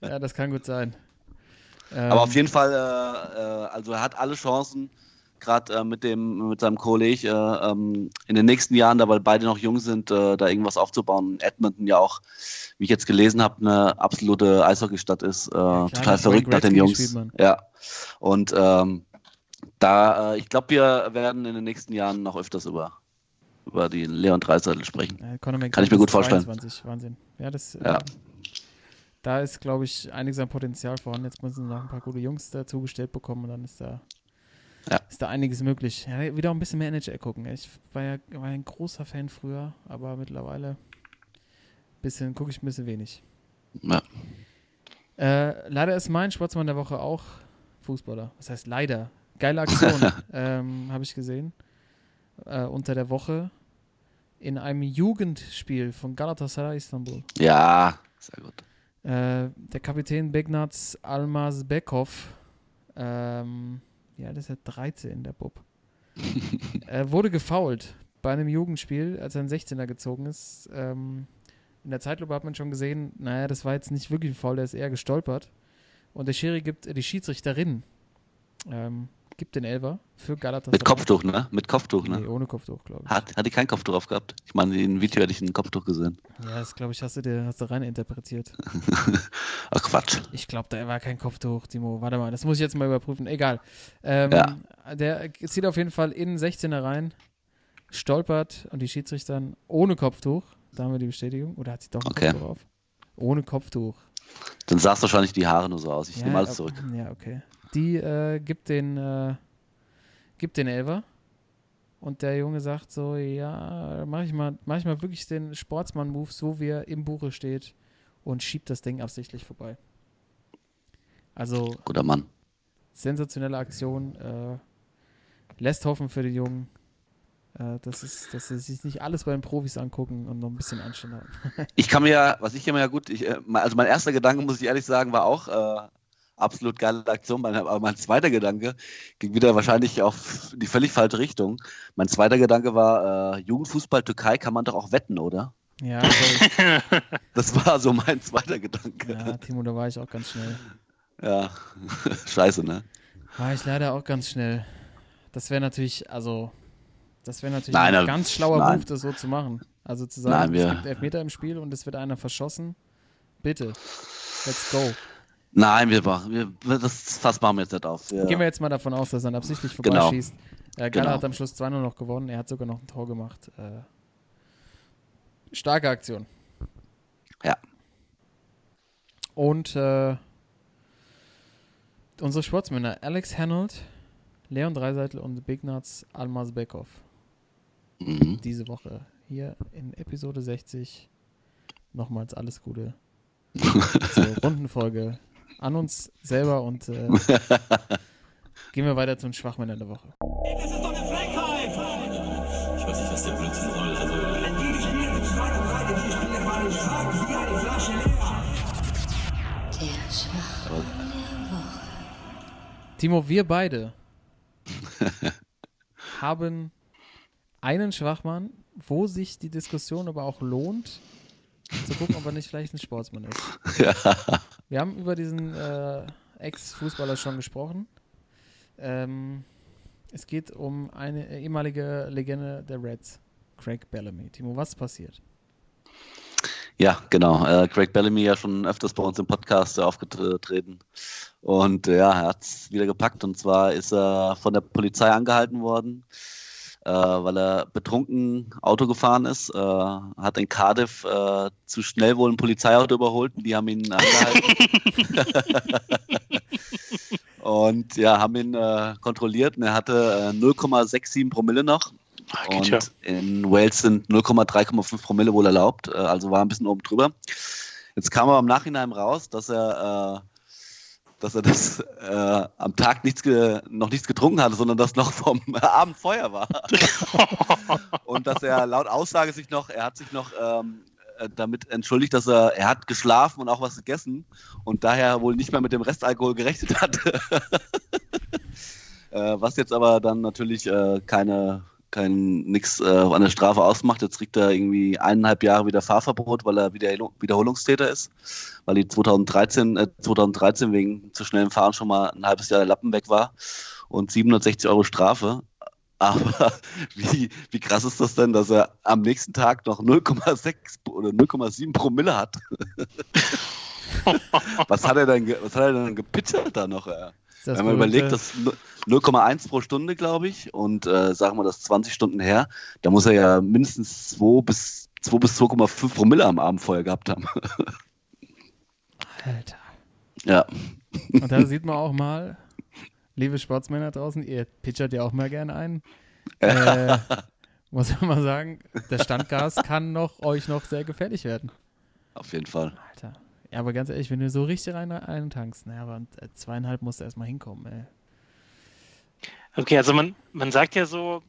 Ja, das kann gut sein. Ähm, Aber auf jeden Fall, äh, äh, also er hat alle Chancen, gerade äh, mit dem mit seinem Kollege äh, ähm, in den nächsten Jahren, da weil beide noch jung sind, äh, da irgendwas aufzubauen. Edmonton ja auch, wie ich jetzt gelesen habe, eine absolute Eishockeystadt ist, äh, klar, total verrückt nach den Jungs. Ja. Und ähm, da, äh, ich glaube, wir werden in den nächsten Jahren noch öfters über über die Leon Dreiseitel sprechen. McDavid Kann ich mir gut ist vorstellen. 22, Wahnsinn. Ja, das, Ja. Äh, da ist, glaube ich, einiges an Potenzial vorhanden. Jetzt müssen noch ein paar gute Jungs dazugestellt bekommen und dann ist da, Ja. ist da einiges möglich. Ja, wieder ein bisschen mehr NHL gucken. Ich war ja war ein großer Fan früher, aber mittlerweile bisschen, gucke ich ein bisschen wenig. Ja. Äh, leider ist mein Sportsmann der Woche auch Fußballer. Was heißt leider? Geile Aktion, ähm, habe ich gesehen. Äh, unter der Woche in einem Jugendspiel von Galatasaray Istanbul. ja, sehr gut. Äh, der Kapitän Begnaz Almazbekov, ähm, ja, das ist ja 13, der Bub, äh, wurde gefoult bei einem Jugendspiel, als er ein 16er gezogen ist. Ähm, in der Zeitlupe hat man schon gesehen, naja, das war jetzt nicht wirklich ein Foul, der ist eher gestolpert. Und der Schiri gibt, äh, die Schiedsrichterin, ähm, gibt den Elfer für Galatasaray. Mit Kopftuch, ne? Mit Kopftuch, ne? Nee, ohne Kopftuch, glaube ich. Hat, hat die kein Kopftuch aufgehabt? Ich meine, in dem Video hätte ich ein Kopftuch gesehen. Ja, das glaube ich, hast du dir hast du rein interpretiert. Ach Quatsch. Ich glaube, da war kein Kopftuch, Timo. Warte mal, das muss ich jetzt mal überprüfen. Egal. Ähm, Ja. Der zieht auf jeden Fall in den 16er rein, stolpert und die Schiedsrichterin ohne Kopftuch, da haben wir die Bestätigung, oder hat sie doch ein Okay. Kopftuch auf? Ohne Kopftuch. Dann sah es wahrscheinlich die Haare nur so aus. Ich ja, nehme alles zurück. Ja, okay. Die äh, gibt den, äh, gibt den Elfer. Und der Junge sagt so, ja, mach ich mal, mach ich mal wirklich den Sportsmann-Move, so wie er im Buche steht und schiebt das Ding absichtlich vorbei. Also Guter Mann. sensationelle Aktion. Äh, lässt hoffen für die Jungen, äh, dass, es, dass sie sich nicht alles bei den Profis angucken und noch ein bisschen Anstand haben. Ich kann mir ja, was ich immer ja gut, ich, äh, also mein erster Gedanke, muss ich ehrlich sagen, war auch äh, absolut geile Aktion, mein, aber mein zweiter Gedanke ging wieder wahrscheinlich auf die völlig falsche Richtung. Mein zweiter Gedanke war, äh, Jugendfußball Türkei kann man doch auch wetten, oder? Ja, sorry. Das war so mein zweiter Gedanke. ja, Timo, da war ich auch ganz schnell. Ja, scheiße, ne? War ich leider auch ganz schnell. Das wäre natürlich, also, das wäre natürlich Nein, ein ganz schlauer nein. Move, das so zu machen. Also zu Nein, sagen, wir- es gibt Elfmeter im Spiel und es wird einer verschossen. Bitte, let's go. Nein, wir, machen- wir das Fass machen wir jetzt nicht auf. Wir, Gehen wir jetzt mal davon aus, dass er absichtlich Genau. vorbeischießt. Äh, Gala Genau. hat am Schluss 2-0 noch gewonnen. Er hat sogar noch ein Tor gemacht. Äh, starke Aktion. Ja. Und äh, unsere Sportsmänner Alex Hanold, Leon Dreiseitel und Bignaz Almazbekov Mhm. diese Woche hier in Episode 60 nochmals alles Gute zur Rundenfolge an uns selber und äh, gehen wir weiter zu den Schwachmännern der Woche. Das ist doch eine Frechheit! Ich weiß nicht, was der Blödsinn soll. Also, Die spielen mit Schwein und Reite, die spielen waren schwach wie eine Flasche leer. Der Schwachmann der Woche. Timo, wir beide haben einen Schwachmann, wo sich die Diskussion aber auch lohnt, zu gucken, ob er nicht vielleicht ein Sportsmann ist. Ja. Wir haben über diesen äh, Ex-Fußballer schon gesprochen. Ähm, es geht um eine ehemalige Legende der Reds, Craig Bellamy. Timo, was ist passiert? Ja, genau. Äh, Craig Bellamy ja schon öfters bei uns im Podcast äh, aufgetreten. Und äh, ja, er hat es wieder gepackt. Und zwar ist er von der Polizei angehalten worden, äh, weil er betrunken Auto gefahren ist. Äh, hat in Cardiff äh, zu schnell wohl ein Polizeiauto überholt. Und die haben ihn angehalten. und ja, haben ihn äh, kontrolliert. Und er hatte äh, 0,67 Promille noch. geht Und ja. in Wales sind 0,3,5 Promille wohl erlaubt, äh, also war ein bisschen oben drüber. Jetzt kam aber im Nachhinein raus, dass er, äh, dass er das äh, am Tag nichts noch nichts getrunken hatte, sondern das noch vom Abend vorher war. Und dass er laut Aussage sich noch, er hat sich noch ähm, äh, damit entschuldigt, dass er, er hat geschlafen und auch was gegessen und daher wohl nicht mehr mit dem Restalkohol gerechnet hatte. äh, was jetzt aber dann natürlich äh, keine kein nix äh, an der Strafe ausmacht. Jetzt kriegt er irgendwie eineinhalb Jahre wieder Fahrverbot, weil er wieder Wiederholungstäter ist, weil die 2013, äh, 2013 wegen zu schnellem Fahren schon mal ein halbes Jahr der Lappen weg war und 760 Euro Strafe. Aber wie, wie krass ist das denn, dass er am nächsten Tag noch 0,6 oder 0,7 Promille hat? was hat er denn, was hat er denn gepitchert da noch? Äh? Das Wenn man berühmte- überlegt, das 0,1 pro Stunde, glaube ich, und äh, sagen wir das 20 Stunden her, da muss er ja mindestens 2 bis 2 bis 2,5 Promille am Abend vorher gehabt haben. Alter. ja, Und da sieht man auch mal, liebe Sportsmänner draußen, ihr pitchert ja auch mal gerne ein. Äh, muss man mal sagen, das Standgas kann noch, euch noch sehr gefährlich werden. auf jeden Fall. Alter. Ja, aber ganz ehrlich, wenn du so richtig rein eintankst, ne, aber äh, zweieinhalb musst du erstmal hinkommen, ey. Okay, also man, man sagt ja so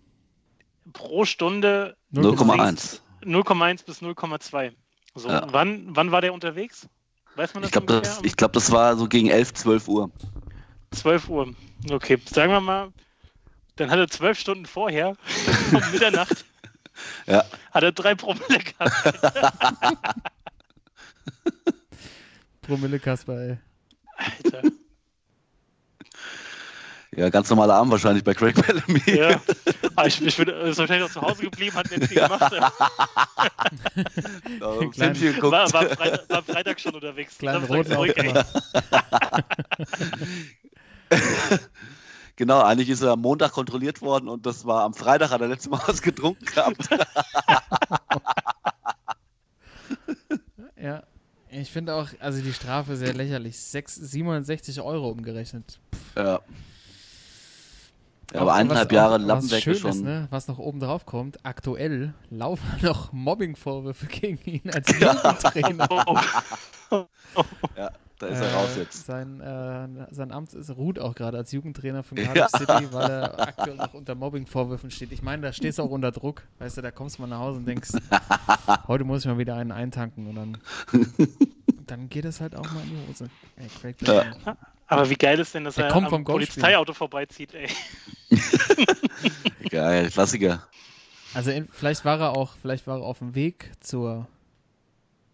pro Stunde 0,1. 0,1 bis 0,2. So, Ja. wann, wann war der unterwegs? Weiß man das Ich glaube, ungefähr? das, ich glaub, das war so gegen 11, 12 Uhr. 12 Uhr. Okay, sagen wir mal, dann hat er zwölf Stunden vorher, um Mitternacht, Ja. hat er drei Promille gehabt. Promille Kasper, ey. Alter. Ja, ganz normaler Abend wahrscheinlich bei Craig Bellamy. Ja. Aber ich, ich bin ist wahrscheinlich noch zu Hause geblieben, hat nicht viel gemacht. Geguckt. War, war, Freitag, war Freitag schon unterwegs. Kleinen roten zurück. Genau, eigentlich ist er am Montag kontrolliert worden und das war am Freitag, hat er letztes Mal was getrunken gehabt. Ja. Ich finde auch, also die Strafe sehr lächerlich. Sechs- 760 Euro umgerechnet. ja. Ja, aber eineinhalb Jahre Lappen weg schon. Ist, ne? Was noch oben drauf kommt, aktuell laufen noch Mobbingvorwürfe gegen ihn als Jugendtrainer. Ja, da ist er raus Äh, jetzt. Sein, äh, sein Amt ist, ruht auch gerade als Jugendtrainer von Ja. Cardiff City, weil er aktuell noch unter Mobbingvorwürfen steht. Ich meine, da stehst du auch unter Druck. Weißt du, da kommst du mal nach Hause und denkst, heute muss ich mal wieder einen eintanken und dann, dann geht es halt auch mal in die Hose. Ey, Craig Ja. Aber wie geil ist denn, dass Der er kommt am vom. Polizeiauto vorbeizieht, ey. Geil, Klassiker. Also in, vielleicht war er auch, vielleicht war er auf dem Weg zur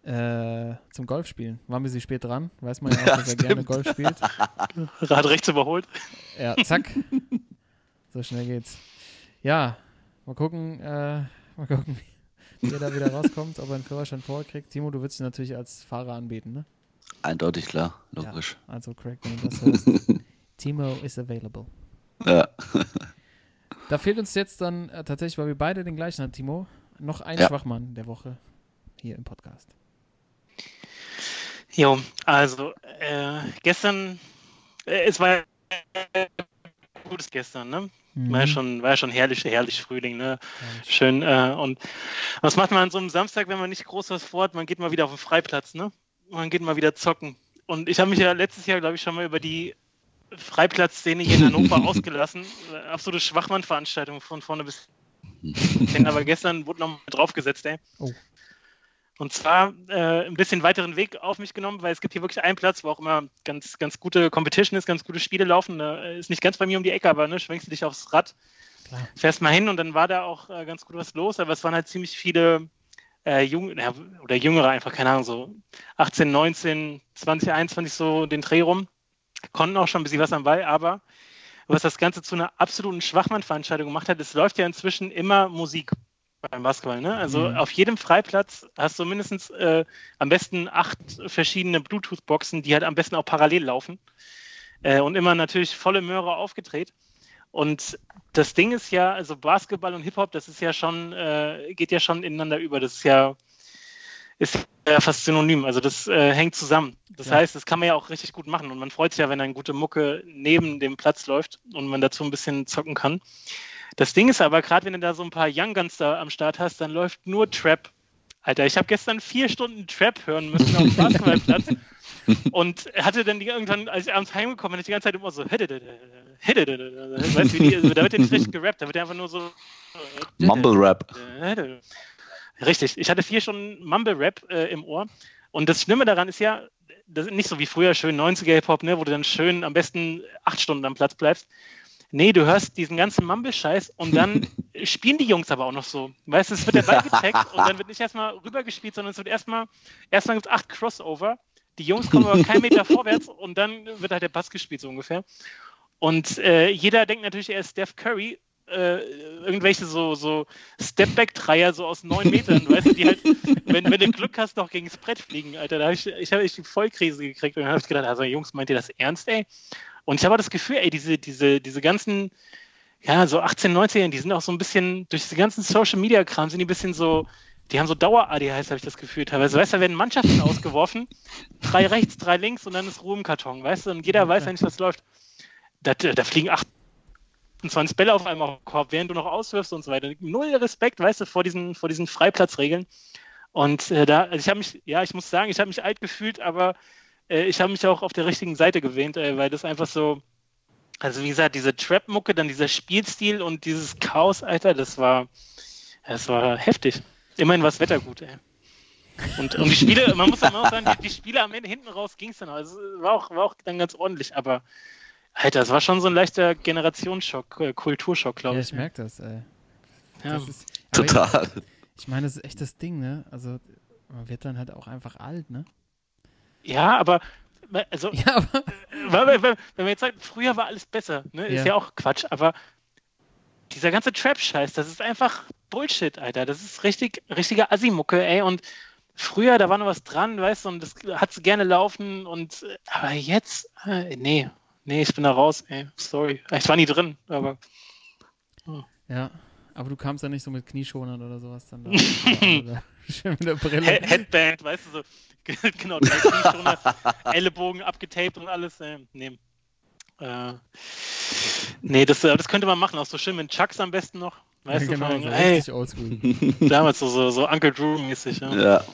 äh, zum Golfspielen. War ein bisschen spät dran. Weiß man ja auch, Ja, dass er gerne. Golf spielt. Hat rechts überholt. Ja, zack. So schnell geht's. Ja, mal gucken, äh, mal gucken, wie er da wieder rauskommt, ob er einen Führerschein vorher kriegt. Timo, du würdest ihn natürlich als Fahrer anbieten, ne? Eindeutig klar, logisch. Also Craig, wenn du das hörst. Timo is available. Ja. Da fehlt uns jetzt dann äh, tatsächlich, weil wir beide den gleichen haben, Timo, noch ein Ja. Schwachmann der Woche hier im Podcast. Jo, also äh, gestern, äh, es war ja gutes gestern, ne? Mhm. War ja schon, war ja schon herrlich, herrlich Frühling, ne? Schön. Äh, und was macht man an so einem Samstag, wenn man nicht groß was vorhat? Man geht mal wieder auf den Freiplatz, ne? Man geht mal wieder zocken. Und ich habe mich ja letztes Jahr, glaube ich, schon mal über die Freiplatzszene hier in Hannover ausgelassen. Äh, Absolute Schwachmann-Veranstaltung von vorne bis hin. Aber gestern wurde noch mal draufgesetzt, ey. Oh. Und zwar äh, ein bisschen weiteren Weg auf mich genommen, weil es gibt hier wirklich einen Platz, wo auch immer ganz, ganz gute Competition ist, ganz gute Spiele laufen. Da ist nicht ganz bei mir um die Ecke, aber ne, schwenkst du dich aufs Rad, Klar. fährst mal hin und dann war da auch äh, ganz gut was los, aber es waren halt ziemlich viele äh, Jung ja, oder Jüngere einfach, keine Ahnung, so 18, 19, 20, 21 so den Dreh rum. Konnten auch schon ein bisschen was am Ball, aber was das Ganze zu einer absoluten Schwachmann-Veranstaltung gemacht hat, es läuft ja inzwischen immer Musik beim Basketball. Ne? Also Mhm. auf jedem Freiplatz hast du mindestens äh, am besten acht verschiedene Bluetooth-Boxen, die halt am besten auch parallel laufen. Äh, und immer natürlich volle Möhre aufgedreht. Und das Ding ist ja, also Basketball und Hip-Hop, das ist ja schon, äh, geht ja schon ineinander über. Das ist ja, ist ja fast synonym. Also das äh, hängt zusammen. Das Ja. heißt, das kann man ja auch richtig gut machen. Und man freut sich ja, wenn eine gute Mucke neben dem Platz läuft und man dazu ein bisschen zocken kann. Das Ding ist aber, gerade wenn du da so ein paar Young Guns da am Start hast, dann läuft nur Trap. Alter, ich habe gestern vier Stunden Trap hören müssen auf dem Basketballplatz und hatte dann die irgendwann, als ich abends heimgekommen bin, die ganze Zeit immer so, weißt du, wie die, da wird ja nicht richtig gerappt, da wird ja einfach nur so Mumble Rap. Richtig, ich hatte vier Stunden Mumble-Rap äh, im Ohr. Und das Schlimme daran ist ja, das ist nicht so wie früher schön 90er Hip-Hop, ne, wo du dann schön am besten acht Stunden am Platz bleibst. Nee, du hörst diesen ganzen Mumble-Scheiß und dann spielen die Jungs aber auch noch so. Weißt du, es wird der Ball gecheckt und dann wird nicht erstmal rübergespielt, sondern es wird erstmal, erstmal gibt es acht Crossover. Die Jungs kommen aber keinen Meter vorwärts und dann wird halt der Pass gespielt, so ungefähr. Und äh, jeder denkt natürlich, er ist Steph Curry. Äh, irgendwelche so, so Stepback-Dreier so aus neun Metern, weißt du, die halt, wenn, wenn du Glück hast, noch gegen das Brett fliegen, Alter. Da habe ich, ich habe die Vollkrise gekriegt und dann habe ich gedacht, also Jungs, meint ihr das ernst, ey? Und ich habe das Gefühl, ey, diese, diese, diese ganzen, ja, so 18, 19, die sind auch so ein bisschen, durch diese ganzen Social-Media-Kram sind die ein bisschen so, die haben so Dauer-ADHS, habe ich das Gefühl teilweise. Weißt du, da werden Mannschaften ausgeworfen, drei rechts, drei links und dann ist Ruhe im Karton, weißt du? Und jeder weiß eigentlich, was läuft. Da, da fliegen 28 Bälle auf einmal auf den Korb, während du noch auswirfst und so weiter. Null Respekt, weißt du, vor diesen, vor diesen Freiplatzregeln. Und äh, da, also ich habe mich, ja, ich muss sagen, ich habe mich alt gefühlt, aber äh, ich habe mich auch auf der richtigen Seite gewähnt, äh, weil das einfach so, also wie gesagt, diese Trap-Mucke, dann dieser Spielstil und dieses Chaos, Alter, das war, das war heftig. Immerhin war das Wetter gut, ey. Und, und die Spiele, man muss, man muss sagen, die, die Spiele am Ende hinten raus ging es dann. auch. Also es war auch, war auch dann ganz ordentlich, aber Alter, das war schon so ein leichter Generationsschock, äh, Kulturschock, glaube Ja, ich. ich merke das, ey. Ja. Das ist, aber Total. Ich, ich meine, das ist echt das Ding, ne? Also, man wird dann halt auch einfach alt, ne? Ja, aber also, Ja, aber. wenn, wenn, wenn wir jetzt sagen, früher war alles besser, ne? ist Ja. auch Quatsch, aber dieser ganze Trap-Scheiß, das ist einfach Bullshit, Alter. Das ist richtig, richtige Assi-Mucke, ey. Und früher, da war noch was dran, weißt du, und das hat sie gerne laufen und äh, aber jetzt, äh, nee, nee, ich bin da raus, ey. Sorry. Ich war nie drin, aber Ja, aber du kamst ja nicht so mit Knieschonern oder sowas dann da. oder schön mit der Brille. He Headband, weißt du, so genau, Knieschoner, Ellenbogen abgetaped und alles. Äh, nee. Äh, nee, das, äh, das könnte man machen, auch so schön mit Chucks am besten noch. Weißt ja, genau, du, von, so ey, richtig oldschool. damals so, so, so Uncle Drew-mäßig. Ja. Ja.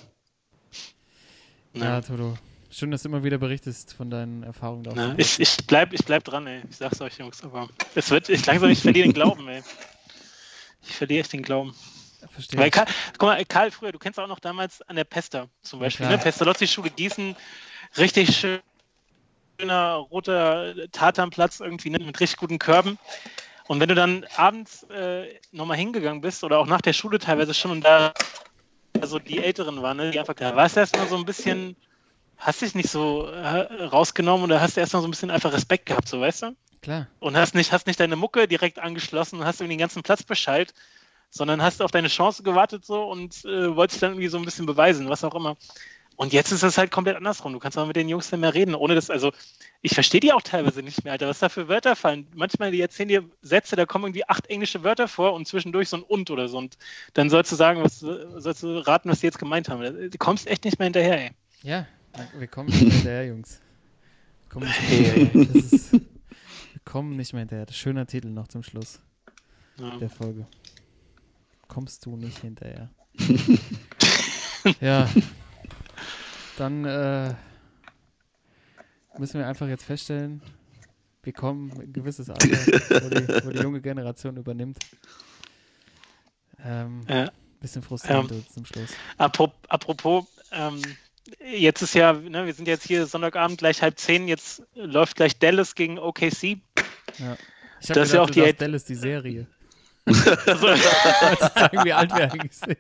Ja, Ja. Toto. Schön, dass du immer wieder berichtest von deinen Erfahrungen da. Ja, dem ich, ich, bleib, ich bleib dran, ey. Ich sag's euch, Jungs, aber es wird, ich langsam, ich verliere den Glauben, ey. Ich verliere echt den Glauben. Verstehe. Weil. Karl, guck mal, Karl, früher, du kennst auch noch damals an der Pester zum Ja, Beispiel, klar. ne? Pestalozzi-Schule Gießen, richtig schöner roter Tatanplatz irgendwie ne? mit richtig guten Körben. Und wenn du dann abends äh, nochmal hingegangen bist oder auch nach der Schule teilweise schon und da also die Älteren waren, ne? die einfach da warst du erstmal so ein bisschen, hast dich nicht so äh, rausgenommen oder hast du erstmal so ein bisschen einfach Respekt gehabt, so weißt du? Klar. und hast nicht, hast nicht deine Mucke direkt angeschlossen und hast irgendwie den ganzen Platz Bescheid, sondern hast auf deine Chance gewartet so und äh, wolltest dann irgendwie so ein bisschen beweisen, was auch immer. Und jetzt ist es halt komplett andersrum. Du kannst auch mit den Jungs dann mehr reden, ohne das, also ich verstehe die auch teilweise nicht mehr, Alter, was da für Wörter fallen. Manchmal, die erzählen dir Sätze, da kommen irgendwie acht englische Wörter vor und zwischendurch so ein und oder so. Und dann sollst du sagen, was sollst du raten, was die jetzt gemeint haben. Du kommst echt nicht mehr hinterher, ey. Ja, wir kommen nicht mehr hinterher, Jungs. Wir kommen nicht mehr hinterher. Ist, wir kommen nicht mehr hinterher. Schöner Titel noch zum Schluss Ja. der Folge. Kommst du nicht hinterher. ja. Dann äh, müssen wir einfach jetzt feststellen, wir kommen in ein gewisses Alter, wo die, wo die junge Generation übernimmt. Ähm, Ja. bisschen frustrierend Ähm. zum Schluss. Apropos, ähm, jetzt ist ja, ne, wir sind jetzt hier Sonntagabend gleich halb zehn, jetzt läuft gleich Dallas gegen OKC. Ja. Ich Das habe ist ja gedacht, auch du die Dallas die Serie. Also, zeigen, wie alt wir eigentlich sind.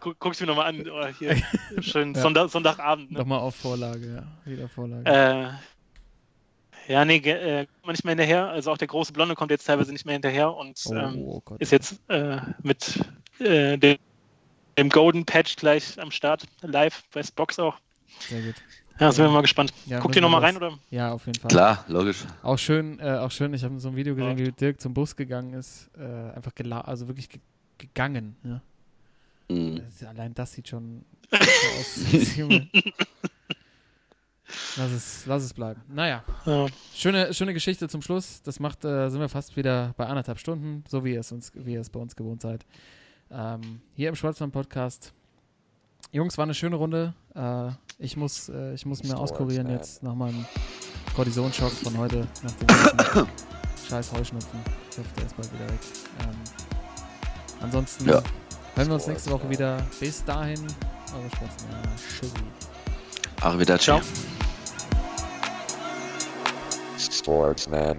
guck, guck's mir nochmal an. Oh, hier. Schön Ja. Sonntag, Sonntagabend. Ne? Nochmal auf Vorlage, ja. Wieder Vorlage. Äh, ja, nee, äh, kommt man nicht mehr hinterher. Also auch der große Blonde kommt jetzt teilweise nicht mehr hinterher und oh, ähm, oh ist jetzt äh, mit äh, dem, dem Golden Patch gleich am Start, live bei Box auch. Sehr gut. Ja, sind wir mal gespannt. Ja, Guckt ihr nochmal rein oder? Ja, auf jeden Fall. Klar, logisch. Auch schön, äh, auch schön, ich habe so ein Video gesehen, Ja. wie Dirk zum Bus gegangen ist. Äh, einfach gela also wirklich ge gegangen. Ja. Mhm. Das allein das sieht schon so aus. Junge. Lass es, lass es bleiben. Naja, Ja. schöne, schöne Geschichte zum Schluss. Das macht, äh, sind wir fast wieder bei anderthalb Stunden, so wie ihr es, uns, wie ihr es bei uns gewohnt seid. Ähm, hier im Schwarzwald-Podcast. Jungs, war eine schöne Runde. Äh, ich, muss, äh, ich muss mir Stolz, auskurieren man. jetzt nach meinem Kortisonschock von heute, nach dem ganzen scheiß Heuschnupfen. Ich hoffe, der ist bald wieder weg. Ähm, ansonsten Ja. hören wir uns nächste Woche wieder. Bis dahin, eure Sportsmänner. Tschüssi. Arrivederci. Ciao. Sportsman.